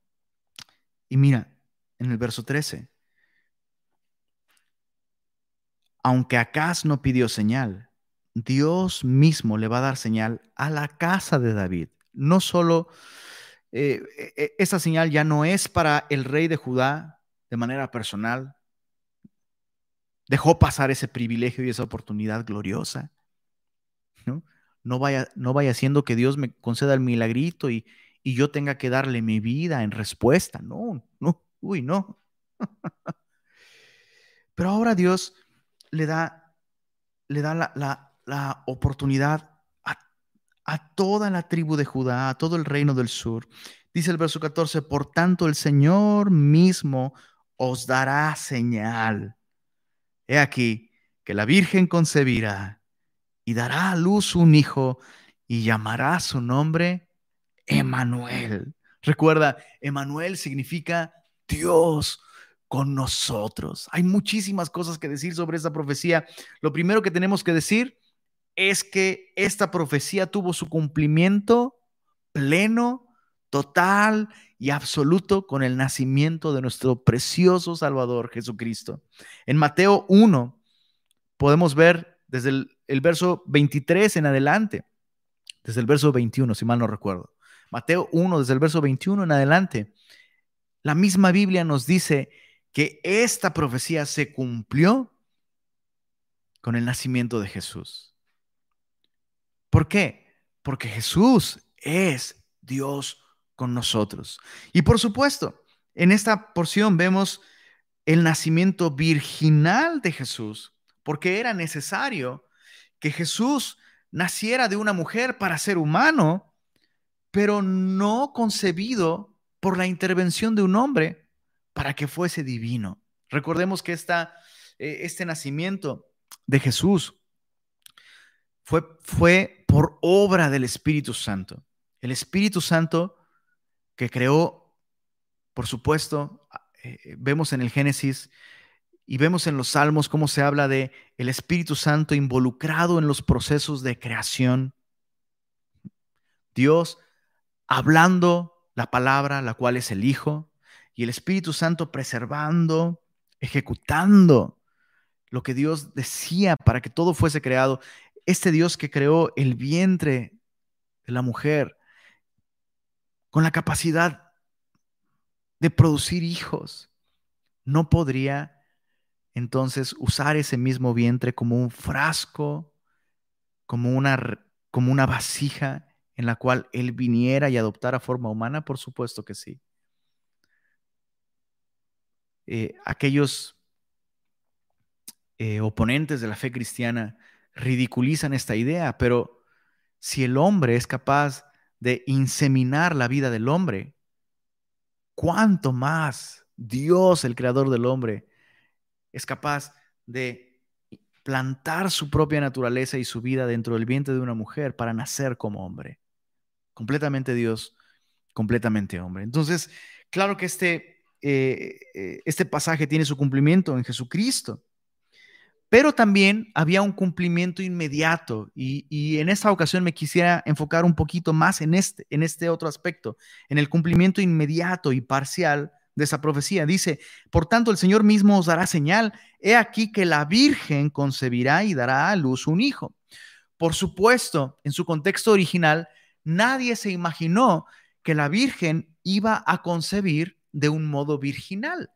Y mira, en el verso 13, aunque Acaz no pidió señal, Dios mismo le va a dar señal a la casa de David. No solo eh, e, esa señal ya no es para el rey de Judá de manera personal. Dejó pasar ese privilegio y esa oportunidad gloriosa. ¿no? vaya, no vaya siendo que Dios me conceda el milagrito y, y yo tenga que darle mi vida en respuesta. No, no, uy, no. Pero ahora Dios le da, le da la, oportunidad a, toda la tribu de Judá, a todo el reino del sur. Dice el verso 14, por tanto el Señor mismo os dará señal. He aquí que la Virgen concebirá y dará a luz un hijo y llamará su nombre Emanuel. Recuerda, Emanuel significa Dios con nosotros. Hay muchísimas cosas que decir sobre esta profecía. Lo primero que tenemos que decir es que esta profecía tuvo su cumplimiento pleno, total y absoluto con el nacimiento de nuestro precioso Salvador Jesucristo. En Mateo 1 podemos ver desde el verso 23 en adelante, desde el verso 21, si mal no recuerdo. Mateo 1, desde el verso 21 en adelante. La misma Biblia nos dice que esta profecía se cumplió con el nacimiento de Jesús. ¿Por qué? Porque Jesús es Dios con nosotros. Y por supuesto, en esta porción vemos el nacimiento virginal de Jesús, porque era necesario que Jesús naciera de una mujer para ser humano, pero no concebido por la intervención de un hombre para que fuese divino. Recordemos que esta, eh, este nacimiento de Jesús fue, fue por obra del Espíritu Santo. El Espíritu Santo que creó, por supuesto, eh, vemos en el Génesis y vemos en los salmos cómo se habla de el Espíritu Santo involucrado en los procesos de creación. Dios hablando la palabra, la cual es el Hijo, y el Espíritu Santo preservando, ejecutando lo que Dios decía para que todo fuese creado. Este Dios que creó el vientre de la mujer con la capacidad de producir hijos, no podría entonces usar ese mismo vientre como un frasco, como una, como una vasija en la cual Él viniera y adoptara forma humana? Por supuesto que sí. Eh, aquellos eh, oponentes de la fe cristiana ridiculizan esta idea, pero si el hombre es capaz de inseminar la vida del hombre, ¿cuánto más Dios, el creador del hombre, es capaz de plantar su propia naturaleza y su vida dentro del vientre de una mujer para nacer como hombre. Completamente Dios, completamente hombre. Entonces, claro que este, eh, eh, este pasaje tiene su cumplimiento en Jesucristo. Pero también había un cumplimiento inmediato y, en esta ocasión me quisiera enfocar un poquito más en este, en este otro aspecto, en el cumplimiento inmediato y parcial de esa profecía. Dice, por tanto el Señor mismo os dará señal, he aquí que la Virgen concebirá y dará a luz un hijo. Por supuesto, en su contexto original, nadie se imaginó que la Virgen iba a concebir de un modo virginal.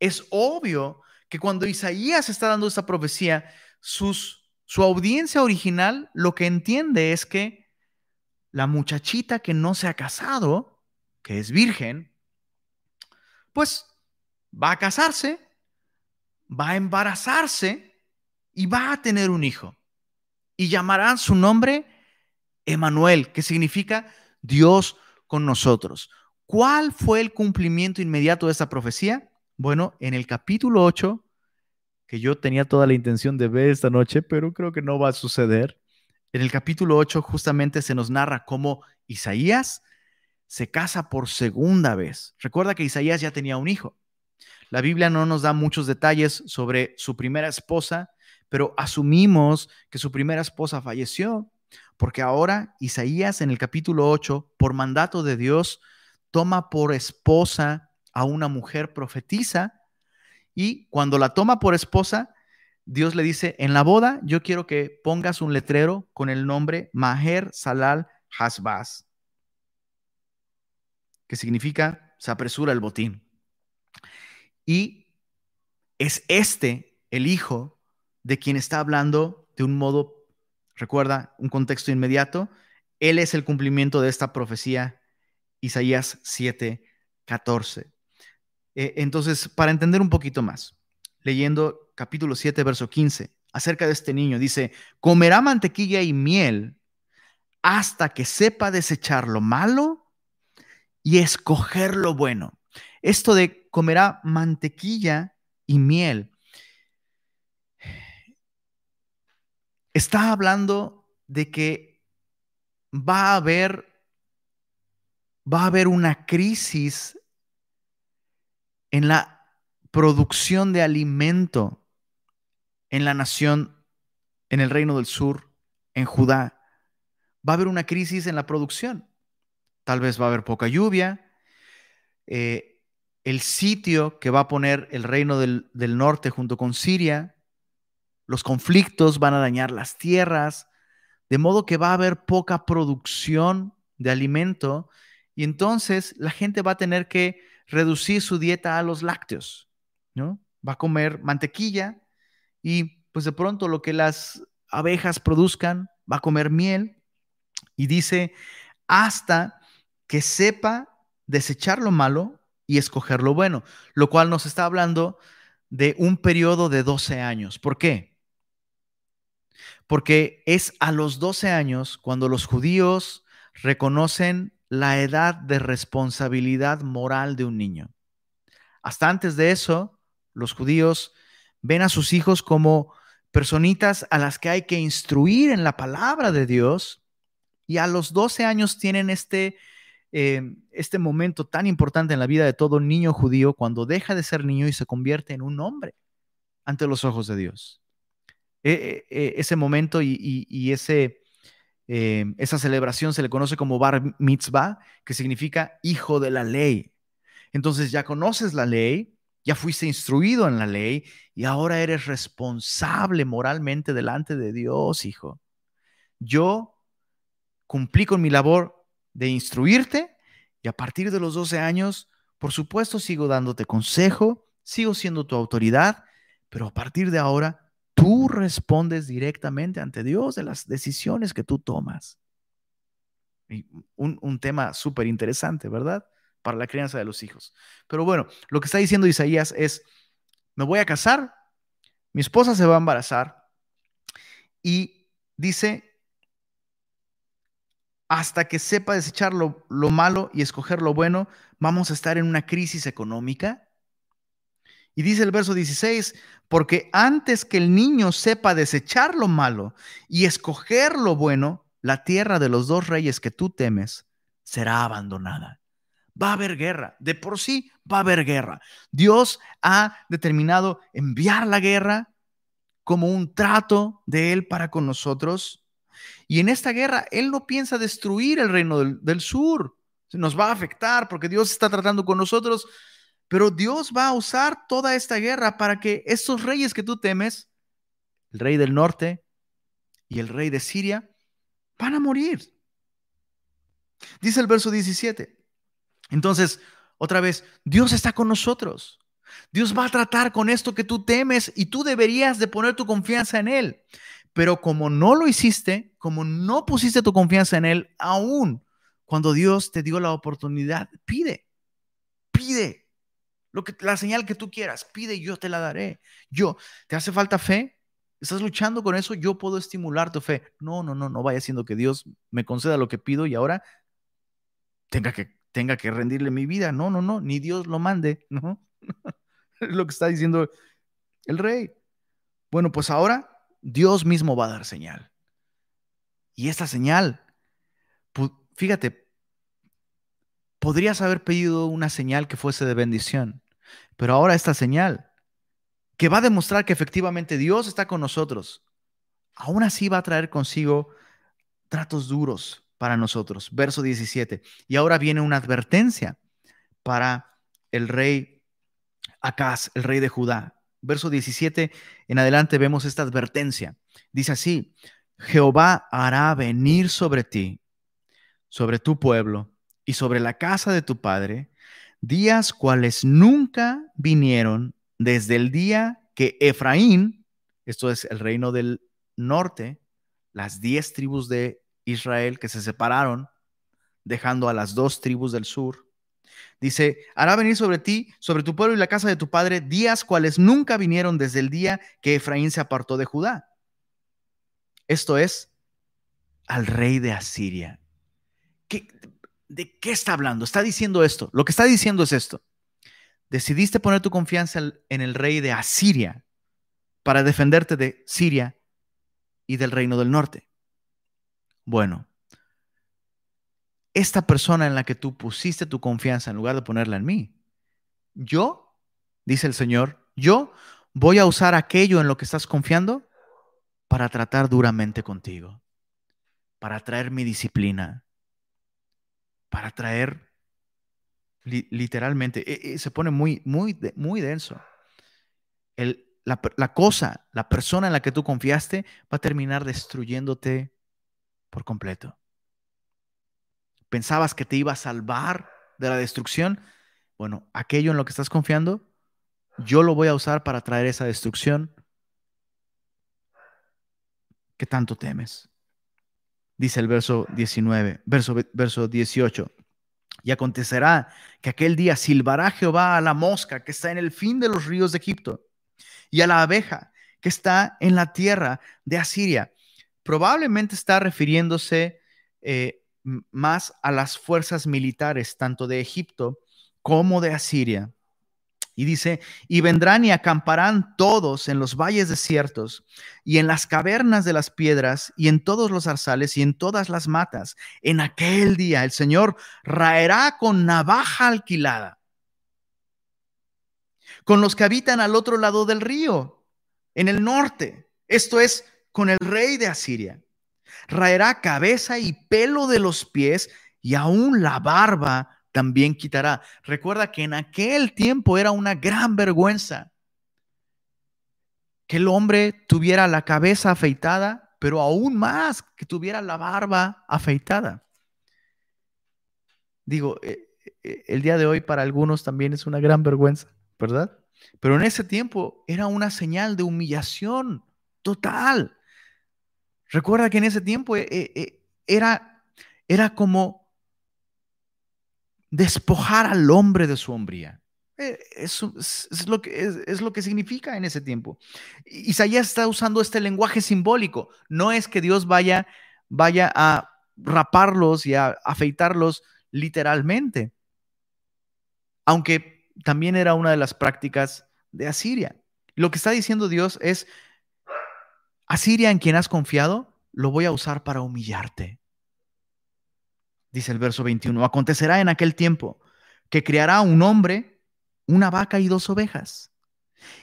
Es obvio que cuando Isaías está dando esta profecía, su audiencia original lo que entiende es que la muchachita que no se ha casado, que es virgen, pues va a casarse, va a embarazarse y va a tener un hijo. Y llamarán su nombre Emanuel, que significa Dios con nosotros. ¿Cuál fue el cumplimiento inmediato de esta profecía? Bueno, en el capítulo 8, que yo tenía toda la intención de ver esta noche, pero creo que no va a suceder. En el capítulo 8 justamente se nos narra cómo Isaías se casa por segunda vez. Recuerda que Isaías ya tenía un hijo. La Biblia no nos da muchos detalles sobre su primera esposa, pero asumimos que su primera esposa falleció, porque ahora Isaías en el capítulo 8, por mandato de Dios, toma por esposa a una mujer profetiza y cuando la toma por esposa, Dios le dice, en la boda yo quiero que pongas un letrero con el nombre Maher Salal Hasbaz, que significa se apresura el botín. Y es este el hijo de quien está hablando de un modo, recuerda, un contexto inmediato. Él es el cumplimiento de esta profecía, Isaías 7, 14. Eh, entonces, para entender un poquito más, leyendo capítulo 7, verso 15, acerca de este niño, dice, comerá mantequilla y miel hasta que sepa desechar lo malo y escoger lo bueno. Esto de comerá mantequilla y miel está hablando de que va a haber va a haber una crisis en la producción de alimento en la nación, en el reino del sur, en Judá. Va a haber una crisis en la producción. Tal vez va a haber poca lluvia. Eh, el sitio que va a poner el reino del, del norte junto con Siria, los conflictos van a dañar las tierras, de modo que va a haber poca producción de alimento y entonces la gente va a tener que reducir su dieta a los lácteos, ¿no? Va a comer mantequilla y pues de pronto lo que las abejas produzcan, va a comer miel y dice, hasta que sepa desechar lo malo y escoger lo bueno, lo cual nos está hablando de un periodo de 12 años. ¿Por qué? Porque es a los 12 años cuando los judíos reconocen la edad de responsabilidad moral de un niño. Hasta antes de eso, los judíos ven a sus hijos como personitas a las que hay que instruir en la palabra de Dios y a los 12 años tienen este, eh, este momento tan importante en la vida de todo niño judío cuando deja de ser niño y se convierte en un hombre ante los ojos de Dios. E, e, e, ese momento y ese eh, esa celebración se le conoce como bar mitzvah, que significa hijo de la ley. Entonces ya conoces la ley, ya fuiste instruido en la ley y ahora eres responsable moralmente delante de Dios, hijo. Yo cumplí con mi labor de instruirte y a partir de los 12 años, por supuesto, sigo dándote consejo, sigo siendo tu autoridad, pero a partir de ahora tú respondes directamente ante Dios de las decisiones que tú tomas. un, tema súper interesante, ¿verdad? Para la crianza de los hijos. Pero bueno, lo que está diciendo Isaías es, me voy a casar, mi esposa se va a embarazar y dice, hasta que sepa desechar lo, lo malo y escoger lo bueno, vamos a estar en una crisis económica. Y dice el verso 16, porque antes que el niño sepa desechar lo malo y escoger lo bueno, la tierra de los dos reyes que tú temes será abandonada. Va a haber guerra, de por sí va a haber guerra. Dios ha determinado enviar la guerra como un trato de Él para con nosotros. Y en esta guerra, Él no piensa destruir el reino del, del sur. Nos va a afectar porque Dios está tratando con nosotros pero Dios va a usar toda esta guerra para que estos reyes que tú temes, el rey del norte y el rey de Siria, van a morir. Dice el verso 17. Entonces, otra vez, Dios está con nosotros. Dios va a tratar con esto que tú temes y tú deberías de poner tu confianza en Él. Pero como no lo hiciste, como no pusiste tu confianza en Él, aún cuando Dios te dio la oportunidad, pide, pide, lo que, la señal que tú quieras, pide y yo te la daré. Yo, ¿te hace falta fe? ¿Estás luchando con eso? Yo puedo estimular tu fe. No, no, no, no vaya siendo que Dios me conceda lo que pido y ahora tenga que, tenga que rendirle mi vida. No, no, no, ni Dios lo mande, ¿no? lo que está diciendo el rey. Bueno, pues ahora Dios mismo va a dar señal. Y esta señal, fíjate, podrías haber pedido una señal que fuese de bendición. Pero ahora esta señal, que va a demostrar que efectivamente Dios está con nosotros, aún así va a traer consigo tratos duros para nosotros. Verso 17. Y ahora viene una advertencia para el rey Acaz, el rey de Judá. Verso 17 en adelante vemos esta advertencia. Dice así, Jehová hará venir sobre ti, sobre tu pueblo y sobre la casa de tu padre, días cuales nunca vinieron desde el día que Efraín, esto es el reino del norte, las diez tribus de Israel que se separaron, dejando a las dos tribus del sur. Dice, hará venir sobre ti, sobre tu pueblo y la casa de tu padre, días cuales nunca vinieron desde el día que Efraín se apartó de Judá. Esto es al rey de Asiria. ¿Qué, ¿De qué está hablando? Está diciendo esto. Lo que está diciendo es esto. Decidiste poner tu confianza en el rey de Asiria para defenderte de Siria y del reino del norte. Bueno, esta persona en la que tú pusiste tu confianza en lugar de ponerla en mí, yo, dice el Señor, yo voy a usar aquello en lo que estás confiando para tratar duramente contigo, para traer mi disciplina, para traer literalmente, e, e, se pone muy, muy, muy denso. El, la, la, cosa, la persona en la que tú confiaste va a terminar destruyéndote por completo. ¿Pensabas que te iba a salvar de la destrucción? Bueno, aquello en lo que estás confiando, yo lo voy a usar para traer esa destrucción que tanto temes dice el verso 19, verso, verso 18. Y acontecerá que aquel día silbará Jehová a la mosca que está en el fin de los ríos de Egipto y a la abeja que está en la tierra de Asiria. Probablemente está refiriéndose eh, más a las fuerzas militares, tanto de Egipto como de Asiria. Y dice, y vendrán y acamparán todos en los valles desiertos y en las cavernas de las piedras y en todos los zarzales y en todas las matas. En aquel día el Señor raerá con navaja alquilada con los que habitan al otro lado del río, en el norte. Esto es, con el rey de Asiria. Raerá cabeza y pelo de los pies y aún la barba también quitará. Recuerda que en aquel tiempo era una gran vergüenza que el hombre tuviera la cabeza afeitada, pero aún más que tuviera la barba afeitada. Digo, eh, eh, el día de hoy para algunos también es una gran vergüenza, ¿verdad? Pero en ese tiempo era una señal de humillación total. Recuerda que en ese tiempo eh, era, era como despojar al hombre de su hombría. Eh, eso es, lo que, es, lo que significa en ese tiempo. Isaías está usando este lenguaje simbólico. No es que Dios vaya, vaya a raparlos y a afeitarlos literalmente. Aunque también era una de las prácticas de Asiria. Lo que está diciendo Dios es, Asiria en quien has confiado, lo voy a usar para humillarte. Dice el verso 21, acontecerá en aquel tiempo que criará un hombre, una vaca y dos ovejas.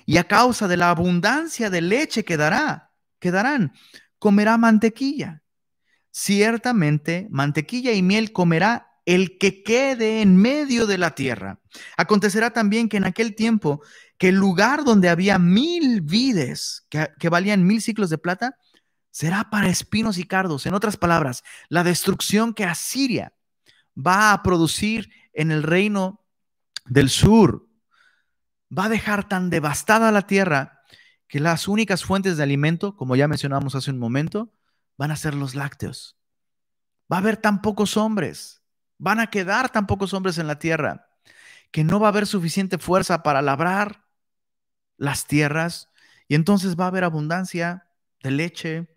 Y a causa de la abundancia de leche que dará, que darán, comerá mantequilla. Ciertamente, mantequilla y miel comerá el que quede en medio de la tierra. Acontecerá también que en aquel tiempo, que el lugar donde había mil vides que, que, valían mil ciclos de plata, será para espinos y cardos. En otras palabras, la destrucción que Asiria va a producir en el reino del sur va a dejar tan devastada la tierra que las únicas fuentes de alimento, como ya mencionamos hace un momento, van a ser los lácteos. Va a haber tan pocos hombres, van a quedar tan pocos hombres en la tierra, que no va a haber suficiente fuerza para labrar las tierras y entonces va a haber abundancia de leche,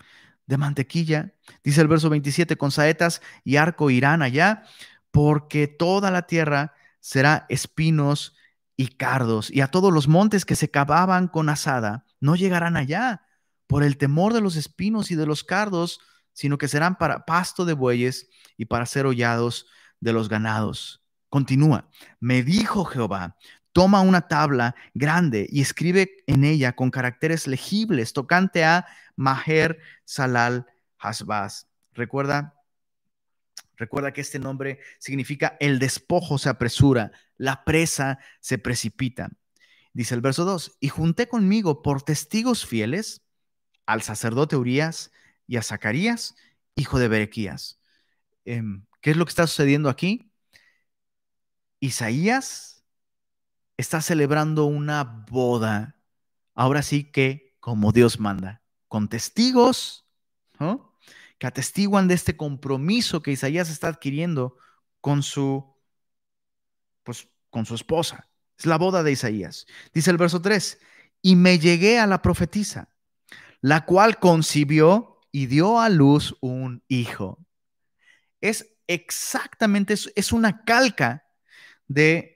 de mantequilla. Dice el verso 27, con saetas y arco irán allá, porque toda la tierra será espinos y cardos, y a todos los montes que se cavaban con asada no llegarán allá por el temor de los espinos y de los cardos, sino que serán para pasto de bueyes y para ser hollados de los ganados. Continúa, me dijo Jehová, toma una tabla grande y escribe en ella con caracteres legibles tocante a Maher Salal Hasbaz. Recuerda, recuerda que este nombre significa el despojo se apresura, la presa se precipita. Dice el verso 2, y junté conmigo por testigos fieles al sacerdote Urias y a Zacarías, hijo de Berequías. Em, ¿Qué es lo que está sucediendo aquí? Isaías está celebrando una boda, ahora sí que como Dios manda, con testigos que atestiguan de este compromiso que Isaías está adquiriendo con su, pues, con su esposa. Es la boda de Isaías. Dice el verso 3, y me llegué a la profetisa, la cual concibió y dio a luz un hijo. Es exactamente, es, una calca de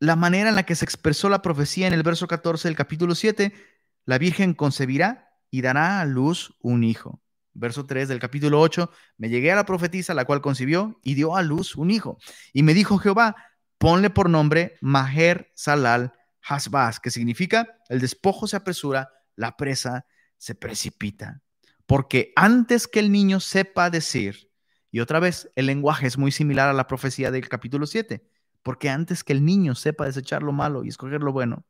la manera en la que se expresó la profecía en el verso 14 del capítulo 7, la Virgen concebirá y dará a luz un hijo. Verso 3 del capítulo 8, me llegué a la profetisa, la cual concibió y dio a luz un hijo. Y me dijo Jehová, ponle por nombre Maher Salal Hasbaz, que significa el despojo se apresura, la presa se precipita. Porque antes que el niño sepa decir, y otra vez, el lenguaje es muy similar a la profecía del capítulo 7, porque antes que el niño sepa desechar lo malo y escoger lo bueno,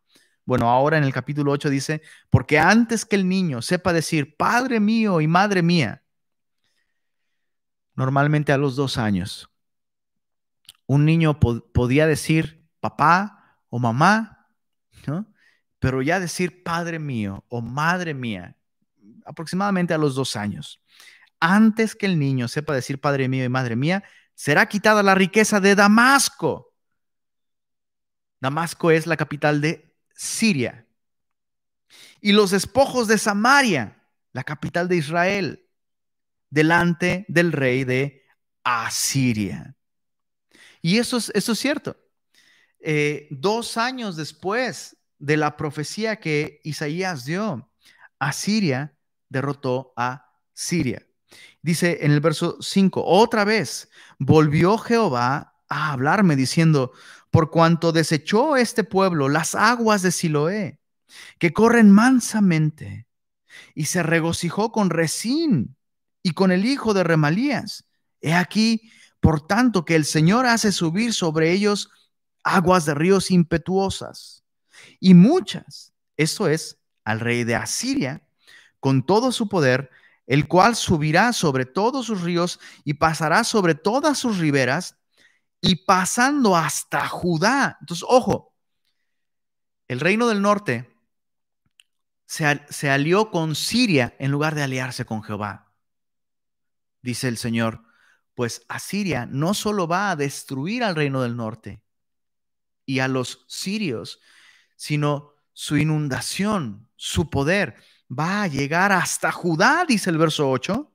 bueno, ahora en el capítulo 8 dice, porque antes que el niño sepa decir, Padre mío y Madre mía, normalmente a los dos años, un niño podía decir papá o mamá, pero ya decir Padre mío o Madre mía, aproximadamente a los dos años antes que el niño sepa decir Padre mío y Madre mía, será quitada la riqueza de Damasco. Damasco es la capital de Siria. Y los despojos de Samaria, la capital de Israel, delante del rey de Asiria. Y eso es, eso es cierto. Eh, dos años después de la profecía que Isaías dio, Asiria derrotó a Siria. Dice en el verso 5, otra vez volvió Jehová a hablarme diciendo, por cuanto desechó este pueblo las aguas de Siloé, que corren mansamente, y se regocijó con Resín y con el hijo de Remalías. He aquí, por tanto, que el Señor hace subir sobre ellos aguas de ríos impetuosas y muchas. Eso es, al rey de Asiria, con todo su poder, el cual subirá sobre todos sus ríos y pasará sobre todas sus riberas y pasando hasta Judá. Entonces, ojo, el reino del norte se, se alió con Siria en lugar de aliarse con Jehová. Dice el Señor, pues Asiria no solo va a destruir al reino del norte y a los sirios, sino su inundación, su poder va a llegar hasta Judá, dice el verso 8.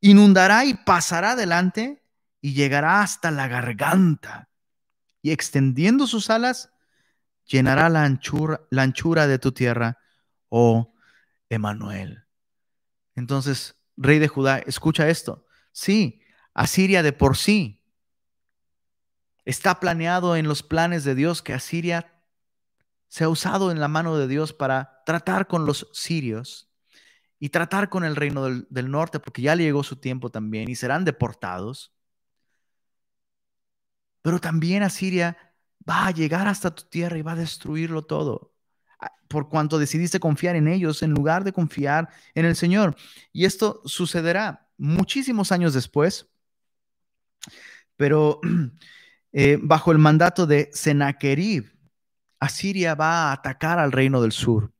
inundará y pasará adelante y llegará hasta la garganta. Y extendiendo sus alas, llenará la anchura, la anchura de tu tierra, oh Emanuel. Entonces, rey de Judá, escucha esto. Sí, Asiria de por sí está planeado en los planes de Dios que Asiria se ha usado en la mano de Dios para tratar con los sirios y tratar con el reino del, del norte, porque ya le llegó su tiempo también y serán deportados. Pero también Asiria va a llegar hasta tu tierra y va a destruirlo todo, por cuanto decidiste confiar en ellos en lugar de confiar en el Señor. Y esto sucederá muchísimos años después, pero eh, bajo el mandato de Sennacherib, Asiria va a atacar al reino del sur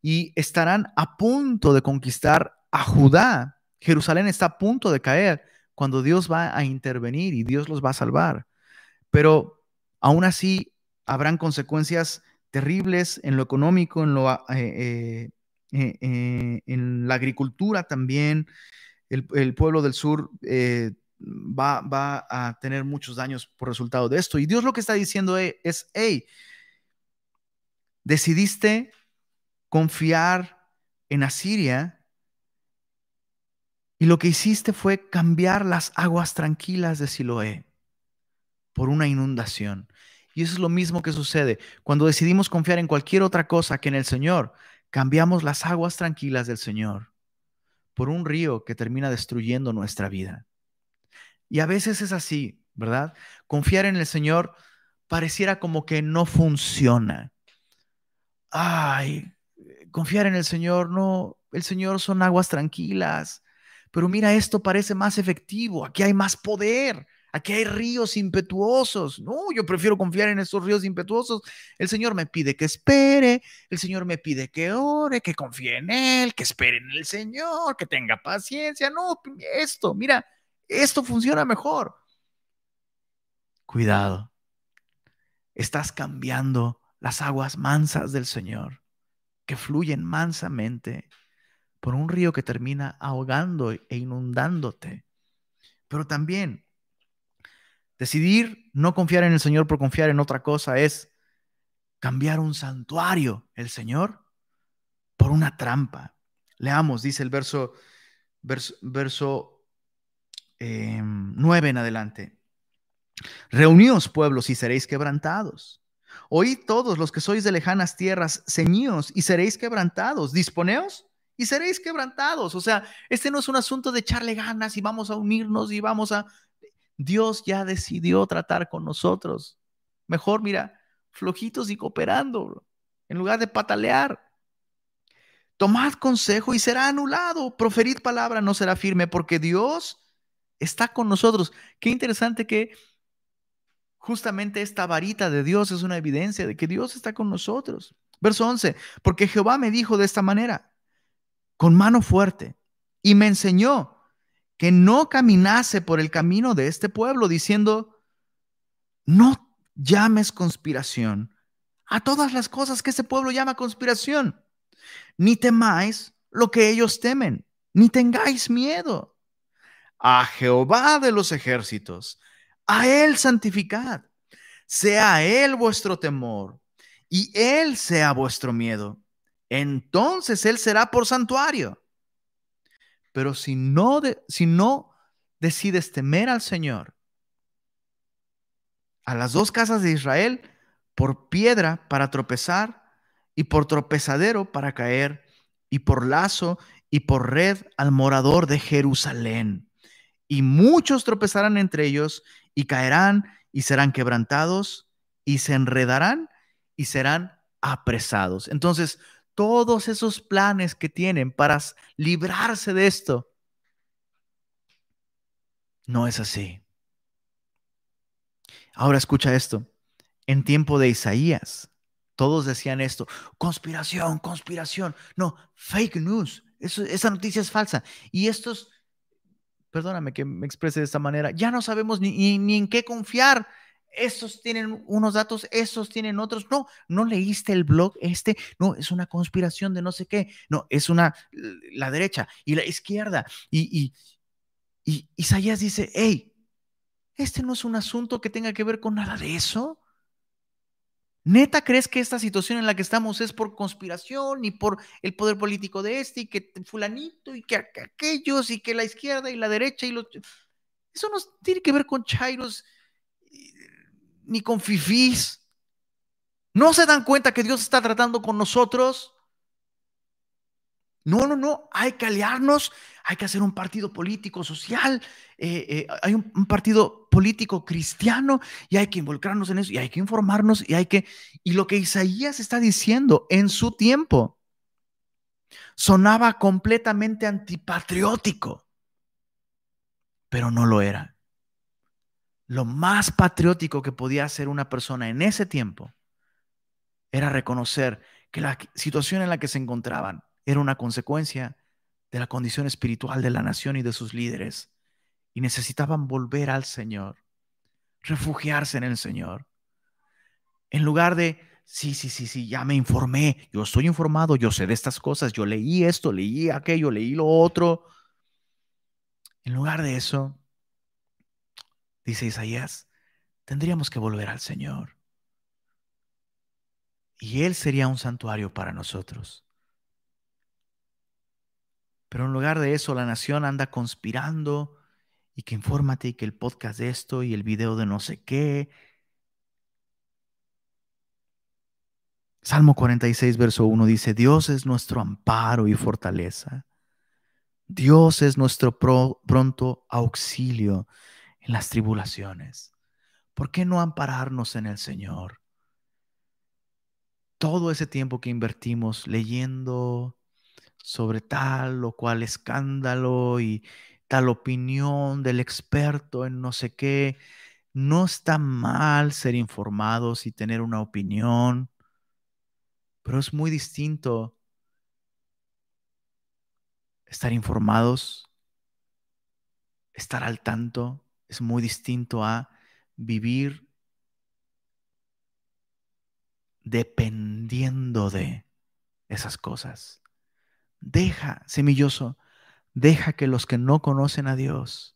y estarán a punto de conquistar a Judá. Jerusalén está a punto de caer cuando Dios va a intervenir y Dios los va a salvar. Pero aún así habrán consecuencias terribles en lo económico, en, lo, eh, eh, eh, en la agricultura también. El, pueblo del sur va, va, a tener muchos daños por resultado de esto. Y Dios lo que está diciendo es, hey, decidiste confiar en Asiria y lo que hiciste fue cambiar las aguas tranquilas de Siloé por una inundación. Y eso es lo mismo que sucede cuando decidimos confiar en cualquier otra cosa que en el Señor. Cambiamos las aguas tranquilas del Señor por un río que termina destruyendo nuestra vida. Y a veces es así, ¿verdad? Confiar en el Señor pareciera como que no funciona. Ay, confiar en el Señor, no, el Señor son aguas tranquilas. Pero mira, esto parece más efectivo, aquí hay más poder, Aquí hay ríos impetuosos. No, yo prefiero confiar en estos ríos impetuosos. El Señor me pide que espere, el Señor me pide que ore, que confíe en Él, que espere en el Señor, que tenga paciencia. No, esto, mira, esto funciona mejor. Cuidado. Estás cambiando las aguas mansas del Señor, que fluyen mansamente por un río que termina ahogando e inundándote. Pero también Decidir no confiar en el Señor por confiar en otra cosa es cambiar un santuario, el Señor, por una trampa. Leamos, dice el verso, verso, 9 em, en adelante. Reuníos pueblos y seréis quebrantados. Oíd todos los que sois de lejanas tierras, ceñíos y seréis quebrantados. Disponeos y seréis quebrantados. O sea, este no es un asunto de echarle ganas y vamos a unirnos y vamos a... Dios ya decidió tratar con nosotros. Mejor, mira, flojitos y cooperando, en lugar de patalear. Tomad consejo y será anulado. Proferid palabra no será firme porque Dios está con nosotros. Qué interesante que justamente esta varita de Dios es una evidencia de que Dios está con nosotros. Verso 11, porque Jehová me dijo de esta manera, con mano fuerte, y me enseñó que no caminase por el camino de este pueblo, diciendo, no llames conspiración a todas las cosas que ese pueblo llama conspiración, ni temáis lo que ellos temen, ni tengáis miedo. A Jehová de los ejércitos, a Él santificad, sea Él vuestro temor, y Él sea vuestro miedo. Entonces Él será por santuario pero si no, si no decides temer al Señor, a las dos casas de Israel, por piedra para tropezar y por tropezadero para caer, y por lazo y por red al morador de Jerusalén. Y muchos tropezarán entre ellos y caerán y serán quebrantados y se enredarán y serán apresados. Entonces, todos esos planes que tienen para librarse de esto. No es así. Ahora escucha esto. En tiempo de Isaías, todos decían esto, conspiración, conspiración. No, fake news. esa noticia es falsa. Y estos, perdóname que me exprese de esta manera, ya no sabemos ni, en qué confiar estos tienen unos datos, estos tienen otros. No, no leíste el blog este. No, es una conspiración de no sé qué. No, es una, la derecha y la izquierda. Y, Y Isaías dice, hey, este no es un asunto que tenga que ver con nada de eso. ¿Neta crees que esta situación en la que estamos es por conspiración y por el poder político de este y que fulanito y que aquellos y que la izquierda y la derecha y los... Eso no tiene que ver con chairos ni con fifís. ¿No se dan cuenta que Dios está tratando con nosotros? No, no, no, hay que aliarnos, hay que hacer un partido político social, eh, eh, hay un, partido político cristiano y hay que involucrarnos en eso y hay que informarnos y hay que... Y lo que Isaías está diciendo en su tiempo sonaba completamente antipatriótico, pero no lo era. Lo más patriótico que podía hacer una persona en ese tiempo era reconocer que la situación en la que se encontraban era una consecuencia de la condición espiritual de la nación y de sus líderes. Y necesitaban volver al Señor, refugiarse en el Señor. En lugar de, sí, sí, sí, sí, ya me informé, yo estoy informado, yo sé de estas cosas, yo leí esto, leí aquello, leí lo otro. En lugar de eso, dice Isaías, tendríamos que volver al Señor. Y Él sería un santuario para nosotros. Pero en lugar de eso, la nación anda conspirando y que infórmate y que el podcast de esto y el video de no sé qué. Salmo 46, verso 1 dice, Dios es nuestro amparo y fortaleza. Dios es nuestro pronto auxilio en las tribulaciones. ¿Por qué no ampararnos en el Señor? Todo ese tiempo que invertimos leyendo, sobre tal o cual escándalo y tal opinión del experto en no sé qué. No está mal ser informados y tener una opinión, pero es muy distinto estar informados, estar al tanto, es muy distinto a vivir dependiendo de esas cosas. Deja, semilloso, deja que los que no conocen a Dios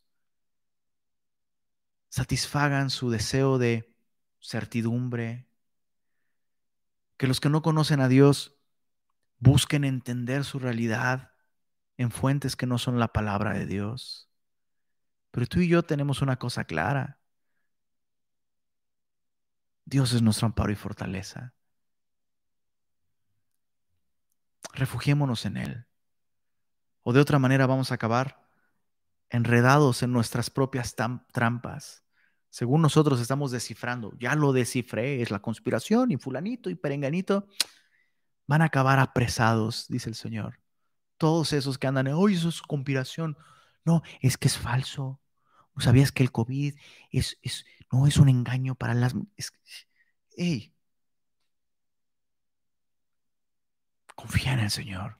satisfagan su deseo de certidumbre, que los que no conocen a Dios busquen entender su realidad en fuentes que no son la palabra de Dios. Pero tú y yo tenemos una cosa clara. Dios es nuestro amparo y fortaleza. refugiémonos en Él. O de otra manera vamos a acabar enredados en nuestras propias trampas. Según nosotros estamos descifrando, ya lo descifré, es la conspiración y fulanito y perenganito, van a acabar apresados, dice el Señor. Todos esos que andan, hoy eso es conspiración. No, es que es falso. ¿No sabías que el COVID es, no es un engaño para las... Es, Confía en el Señor.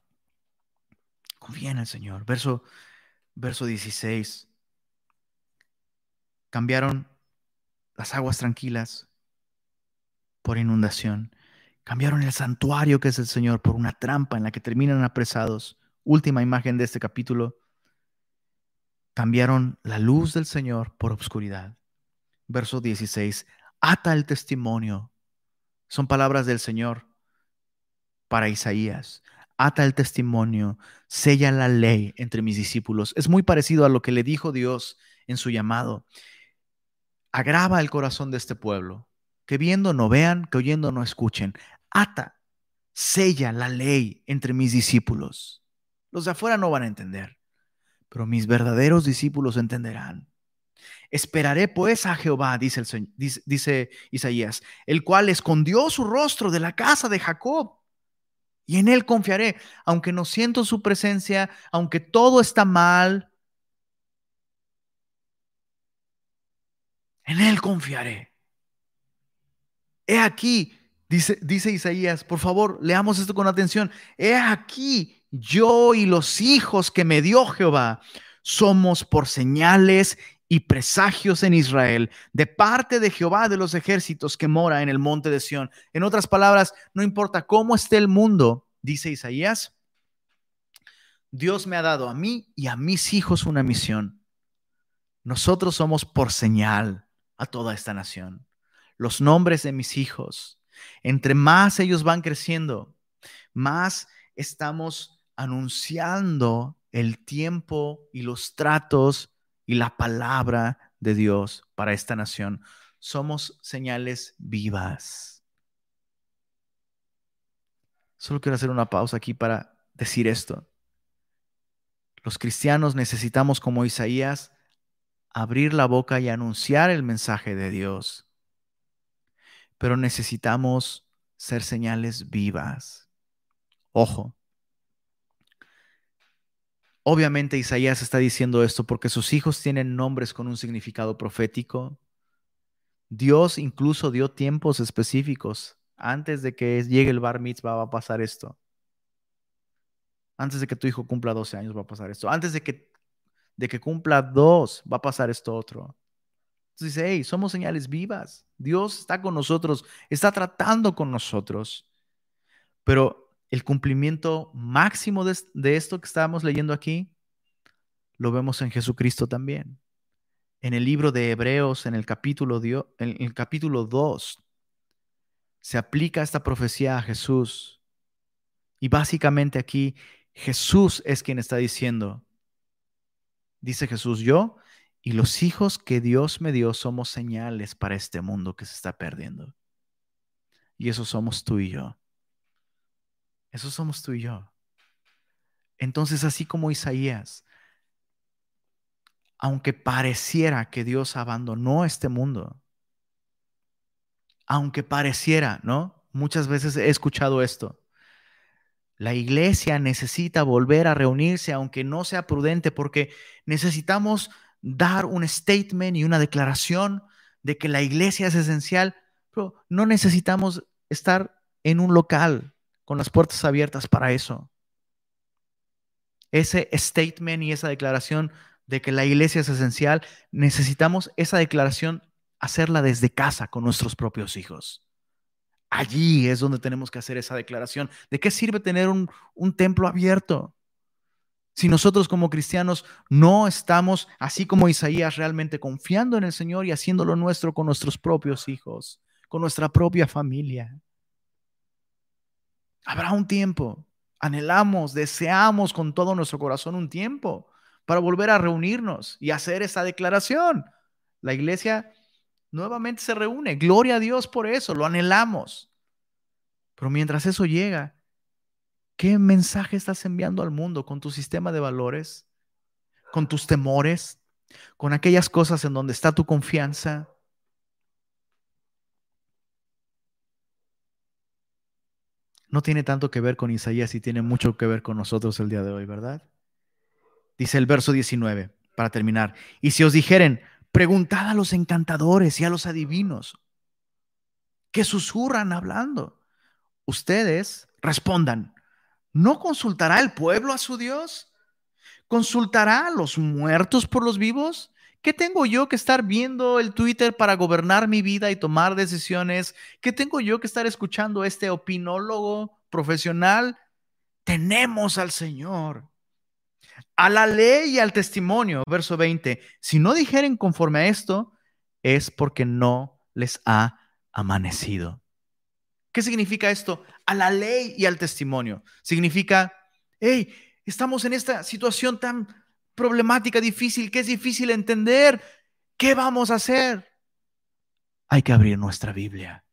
Confía en el Señor. Verso, verso 16. Cambiaron las aguas tranquilas por inundación. Cambiaron el santuario que es el Señor por una trampa en la que terminan apresados. Última imagen de este capítulo. Cambiaron la luz del Señor por obscuridad. Verso 16. Ata el testimonio. Son palabras del Señor para Isaías. Ata el testimonio, sella la ley entre mis discípulos. Es muy parecido a lo que le dijo Dios en su llamado. Agrava el corazón de este pueblo, que viendo no vean, que oyendo no escuchen. Ata, sella la ley entre mis discípulos. Los de afuera no van a entender, pero mis verdaderos discípulos entenderán. Esperaré pues a Jehová, dice, el, dice Isaías, el cual escondió su rostro de la casa de Jacob y en Él confiaré, aunque no siento su presencia, aunque todo está mal. En Él confiaré. He aquí, dice, dice Isaías, por favor, leamos esto con atención. He aquí, yo y los hijos que me dio Jehová somos por señales y presagios en Israel de parte de Jehová de los ejércitos que mora en el monte de Sión. En otras palabras, no importa cómo esté el mundo, dice Isaías, Dios me ha dado a mí y a mis hijos una misión. nosotros somos por señal a toda esta nación. Los nombres de mis hijos, entre más ellos van creciendo, más estamos anunciando el tiempo y los tratos y la palabra de Dios para esta nación. Somos señales vivas. Solo quiero hacer una pausa aquí para decir esto. Los cristianos necesitamos, como Isaías, abrir la boca y anunciar el mensaje de Dios. Pero necesitamos ser señales vivas. Ojo. Obviamente Isaías está diciendo esto porque sus hijos tienen nombres con un significado profético. Dios incluso dio tiempos específicos. Antes de que llegue el bar mitzvah va a pasar esto. Antes de que tu hijo cumpla 12 años va a pasar esto. Antes de que de que cumpla dos, va a pasar esto otro. Entonces dice, hey, somos señales vivas. Dios está con nosotros, está tratando con nosotros. Pero el cumplimiento máximo de, esto que estábamos leyendo aquí, lo vemos en Jesucristo también. En el libro de Hebreos, en el capítulo, en el capítulo 2, se aplica esta profecía a Jesús. Y básicamente aquí Jesús es quien está diciendo, Dice Jesús, yo y los hijos que Dios me dio somos señales para este mundo que se está perdiendo. Y eso somos tú y yo. Eso somos tú y yo. Entonces, así como Isaías, aunque pareciera que Dios abandonó este mundo, aunque pareciera, ¿no? Muchas veces he escuchado esto. La iglesia necesita volver a reunirse, aunque no sea prudente, porque necesitamos dar un statement y una declaración de que la iglesia es esencial, pero no necesitamos estar en un local con las puertas abiertas para eso. Ese statement y esa declaración de que la iglesia es esencial, necesitamos esa declaración hacerla desde casa con nuestros propios hijos. Allí es donde tenemos que hacer esa declaración. ¿De qué sirve tener un, templo abierto? Si nosotros como cristianos no estamos, así como Isaías, realmente confiando en el Señor y haciéndolo nuestro con nuestros propios hijos, con nuestra propia familia. Habrá un tiempo, anhelamos, deseamos con todo nuestro corazón un tiempo para volver a reunirnos y hacer esa declaración. La iglesia nuevamente se reúne. Gloria a Dios por eso, lo anhelamos. Pero mientras eso llega, ¿qué mensaje estás enviando al mundo con tu sistema de valores? ¿Con tus temores? ¿Con aquellas cosas en donde está tu confianza? No tiene tanto que ver con Isaías y tiene mucho que ver con nosotros el día de hoy, ¿verdad? Dice el verso 19, para terminar. Y si os dijeren, Preguntad a los encantadores y a los adivinos que susurran hablando. Ustedes respondan, ¿no consultará el pueblo a su Dios? ¿Consultará a los muertos por los vivos? ¿Qué tengo yo que estar viendo el Twitter para gobernar mi vida y tomar decisiones? ¿Qué tengo yo que estar escuchando este opinólogo profesional? Tenemos al Señor a la ley y al testimonio, verso 20, si no dijeren conforme a esto, es porque no les ha amanecido. ¿Qué significa esto? A la ley y al testimonio. Significa, hey, estamos en esta situación tan problemática, difícil, que es difícil entender. ¿Qué vamos a hacer? Hay que abrir nuestra Biblia.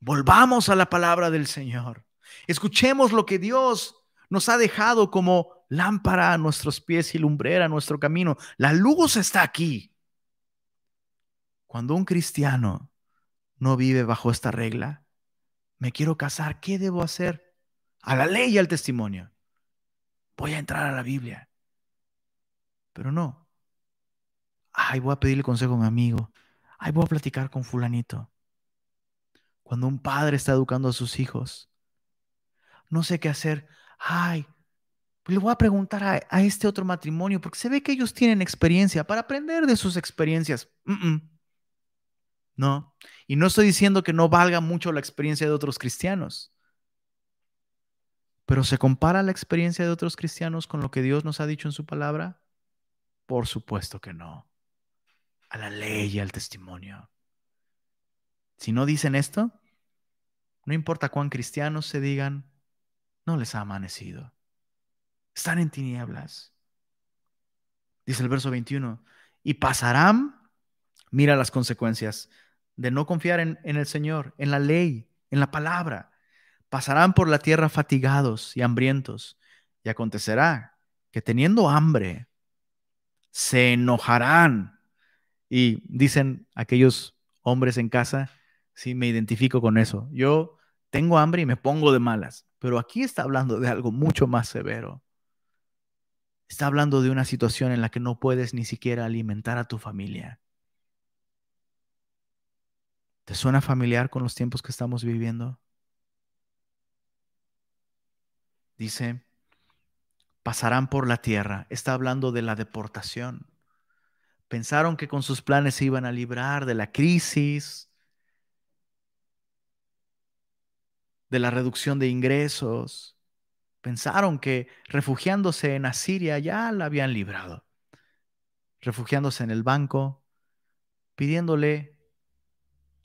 Volvamos a la palabra del Señor. Escuchemos lo que Dios nos ha dejado como lámpara a nuestros pies y lumbrera a nuestro camino. La luz está aquí. Cuando un cristiano no vive bajo esta regla, me quiero casar, ¿qué debo hacer? A la ley y al testimonio. Voy a entrar a la Biblia. Pero no. Ay, voy a pedirle consejo a mi amigo. Ay, voy a platicar con fulanito. Cuando un padre está educando a sus hijos, no sé qué hacer. Ay, le voy a preguntar a, este otro matrimonio, porque se ve que ellos tienen experiencia para aprender de sus experiencias. No. Y no estoy diciendo que no valga mucho la experiencia de otros cristianos. Pero ¿se compara la experiencia de otros cristianos con lo que Dios nos ha dicho en su palabra? Por supuesto que no. a la ley y al testimonio. Si no dicen esto, no importa cuán cristianos se digan, no les ha amanecido. Están en tinieblas. Dice el verso 21, y pasarán, mira las consecuencias de no confiar en, en el Señor, en la ley, en la palabra. Pasarán por la tierra fatigados y hambrientos, y acontecerá que teniendo hambre, se enojarán. Y dicen aquellos hombres en casa, sí, me identifico con eso. Yo tengo hambre y me pongo de malas, pero aquí está hablando de algo mucho más severo. Está hablando de una situación en la que no puedes ni siquiera alimentar a tu familia. ¿Te suena familiar con los tiempos que estamos viviendo? Dice, pasarán por la tierra. Está hablando de la deportación. Pensaron que con sus planes se iban a librar de la crisis, de la reducción de ingresos. Pensaron que refugiándose en Asiria ya la habían librado. Refugiándose en el banco, pidiéndole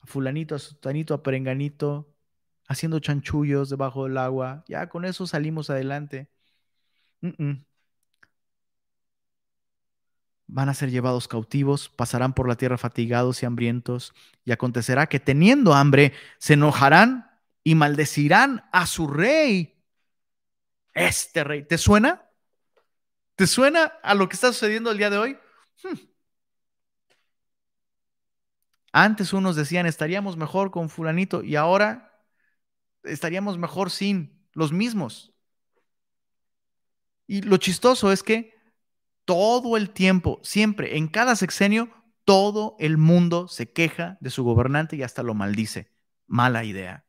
a fulanito, a sutanito, a perenganito, haciendo chanchullos debajo del agua. Ya con eso salimos adelante. Van a ser llevados cautivos, pasarán por la tierra fatigados y hambrientos, y acontecerá que teniendo hambre se enojarán y maldecirán a su rey. Este rey, ¿te suena? ¿Te suena a lo que está sucediendo el día de hoy? Hmm. Antes unos decían estaríamos mejor con fulanito y ahora estaríamos mejor sin los mismos. Y lo chistoso es que todo el tiempo, siempre, en cada sexenio, todo el mundo se queja de su gobernante y hasta lo maldice. Mala idea.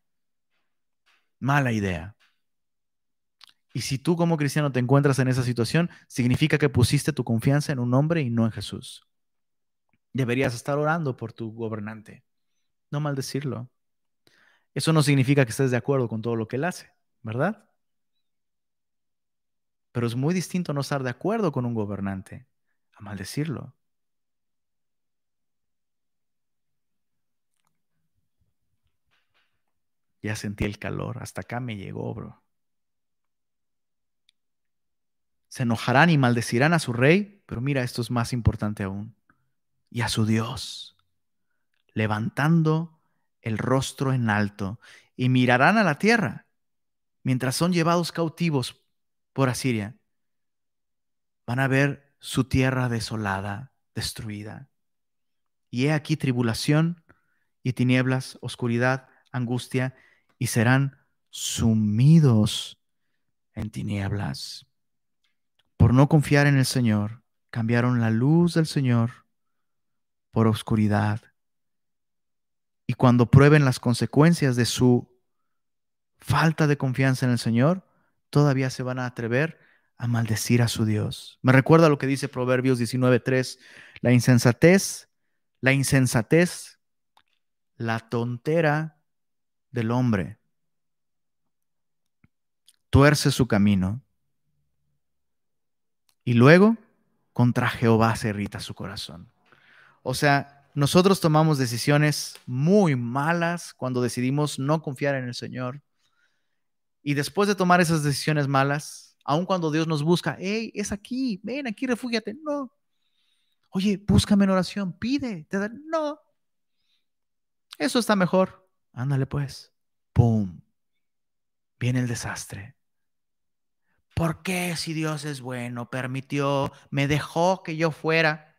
Mala idea. Y si tú como cristiano te encuentras en esa situación, significa que pusiste tu confianza en un hombre y no en Jesús. Deberías estar orando por tu gobernante, no maldecirlo. Eso no significa que estés de acuerdo con todo lo que él hace, ¿verdad? Pero es muy distinto no estar de acuerdo con un gobernante a maldecirlo. Ya sentí el calor, hasta acá me llegó, bro. Se enojarán y maldecirán a su rey, pero mira, esto es más importante aún, y a su Dios, levantando el rostro en alto, y mirarán a la tierra mientras son llevados cautivos por Asiria. Van a ver su tierra desolada, destruida. Y he aquí tribulación y tinieblas, oscuridad, angustia y serán sumidos en tinieblas. Por no confiar en el Señor, cambiaron la luz del Señor por oscuridad. Y cuando prueben las consecuencias de su falta de confianza en el Señor, todavía se van a atrever a maldecir a su Dios. Me recuerda lo que dice Proverbios 19:3, la insensatez, la insensatez, la tontera del hombre. Tuerce su camino. Y luego contra Jehová se irrita su corazón. O sea, nosotros tomamos decisiones muy malas cuando decidimos no confiar en el Señor. Y después de tomar esas decisiones malas, aun cuando Dios nos busca, hey, es aquí, ven aquí, refúgiate. No. Oye, búscame en oración, pide, te No. Eso está mejor. Ándale pues. ¡Pum! Viene el desastre. ¿Por qué si Dios es bueno, permitió, me dejó que yo fuera?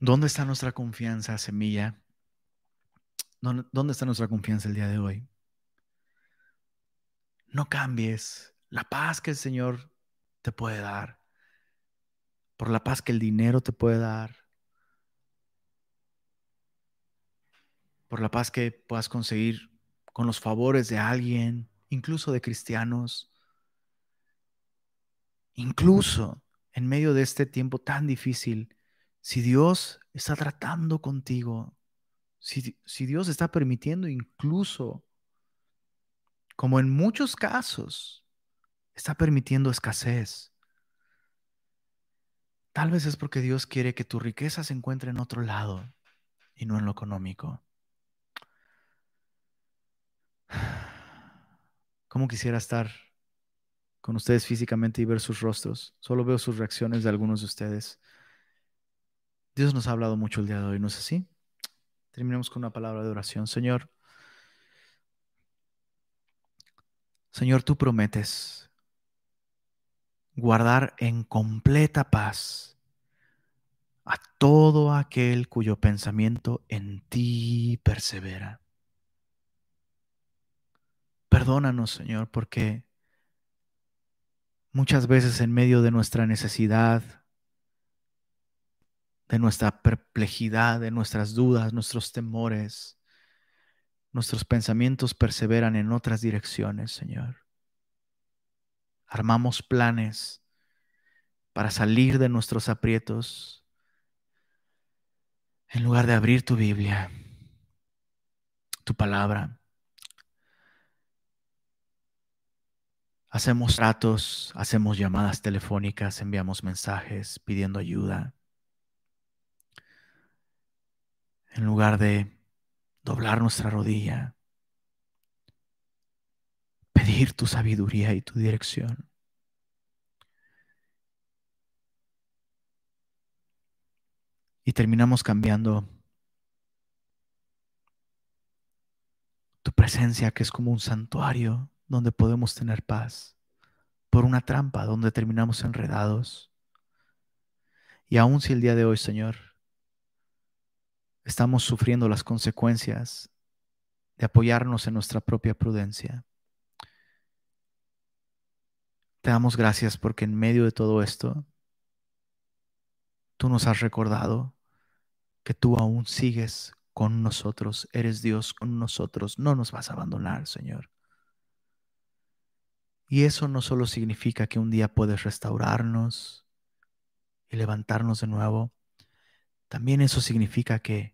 ¿Dónde está nuestra confianza, semilla? ¿Dónde está nuestra confianza el día de hoy? No cambies. La paz que el Señor te puede dar. Por la paz que el dinero te puede dar, por la paz que puedas conseguir con los favores de alguien, incluso de cristianos, incluso en medio de este tiempo tan difícil, si Dios está tratando contigo, si, Dios está permitiendo incluso, como en muchos casos, está permitiendo escasez, Tal vez es porque Dios quiere que tu riqueza se encuentre en otro lado y no en lo económico. ¿Cómo quisiera estar con ustedes físicamente y ver sus rostros? Solo veo sus reacciones de algunos de ustedes. Dios nos ha hablado mucho el día de hoy, ¿no es así? Terminemos con una palabra de oración. Señor, Señor, tú prometes guardar en completa paz a todo aquel cuyo pensamiento en ti persevera. Perdónanos, Señor, porque muchas veces en medio de nuestra necesidad, de nuestra perplejidad, de nuestras dudas, nuestros temores, nuestros pensamientos perseveran en otras direcciones, Señor. Armamos planes para salir de nuestros aprietos en lugar de abrir tu Biblia, tu palabra. Hacemos tratos, hacemos llamadas telefónicas, enviamos mensajes pidiendo ayuda. En lugar de doblar nuestra rodilla, pedir tu sabiduría y tu dirección. Y terminamos cambiando tu presencia, que es como un santuario donde podemos tener paz, por una trampa donde terminamos enredados. Y aun si el día de hoy, Señor, estamos sufriendo las consecuencias de apoyarnos en nuestra propia prudencia. Te damos gracias porque en medio de todo esto, tú nos has recordado que tú aún sigues con nosotros, eres Dios con nosotros, no nos vas a abandonar, Señor. Y eso no solo significa que un día puedes restaurarnos y levantarnos de nuevo, también eso significa que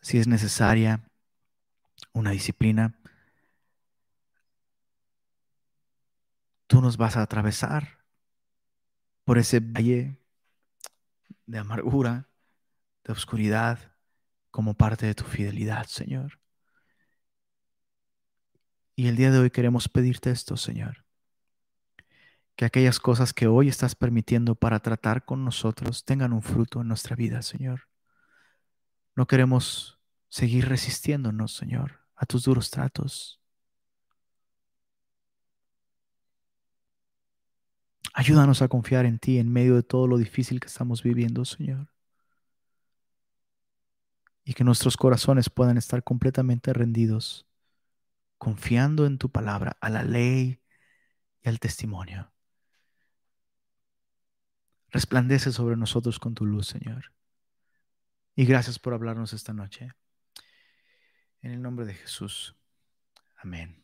si es necesaria una disciplina, tú nos vas a atravesar por ese valle de amargura, de oscuridad, como parte de tu fidelidad, Señor. Y el día de hoy queremos pedirte esto, Señor. Que aquellas cosas que hoy estás permitiendo para tratar con nosotros tengan un fruto en nuestra vida, Señor. No queremos seguir resistiéndonos, Señor, a tus duros tratos. Ayúdanos a confiar en ti en medio de todo lo difícil que estamos viviendo, Señor. Y que nuestros corazones puedan estar completamente rendidos, confiando en tu palabra, a la ley y al testimonio. Resplandece sobre nosotros con tu luz, Señor. Y gracias por hablarnos esta noche. En el nombre de Jesús. Amén.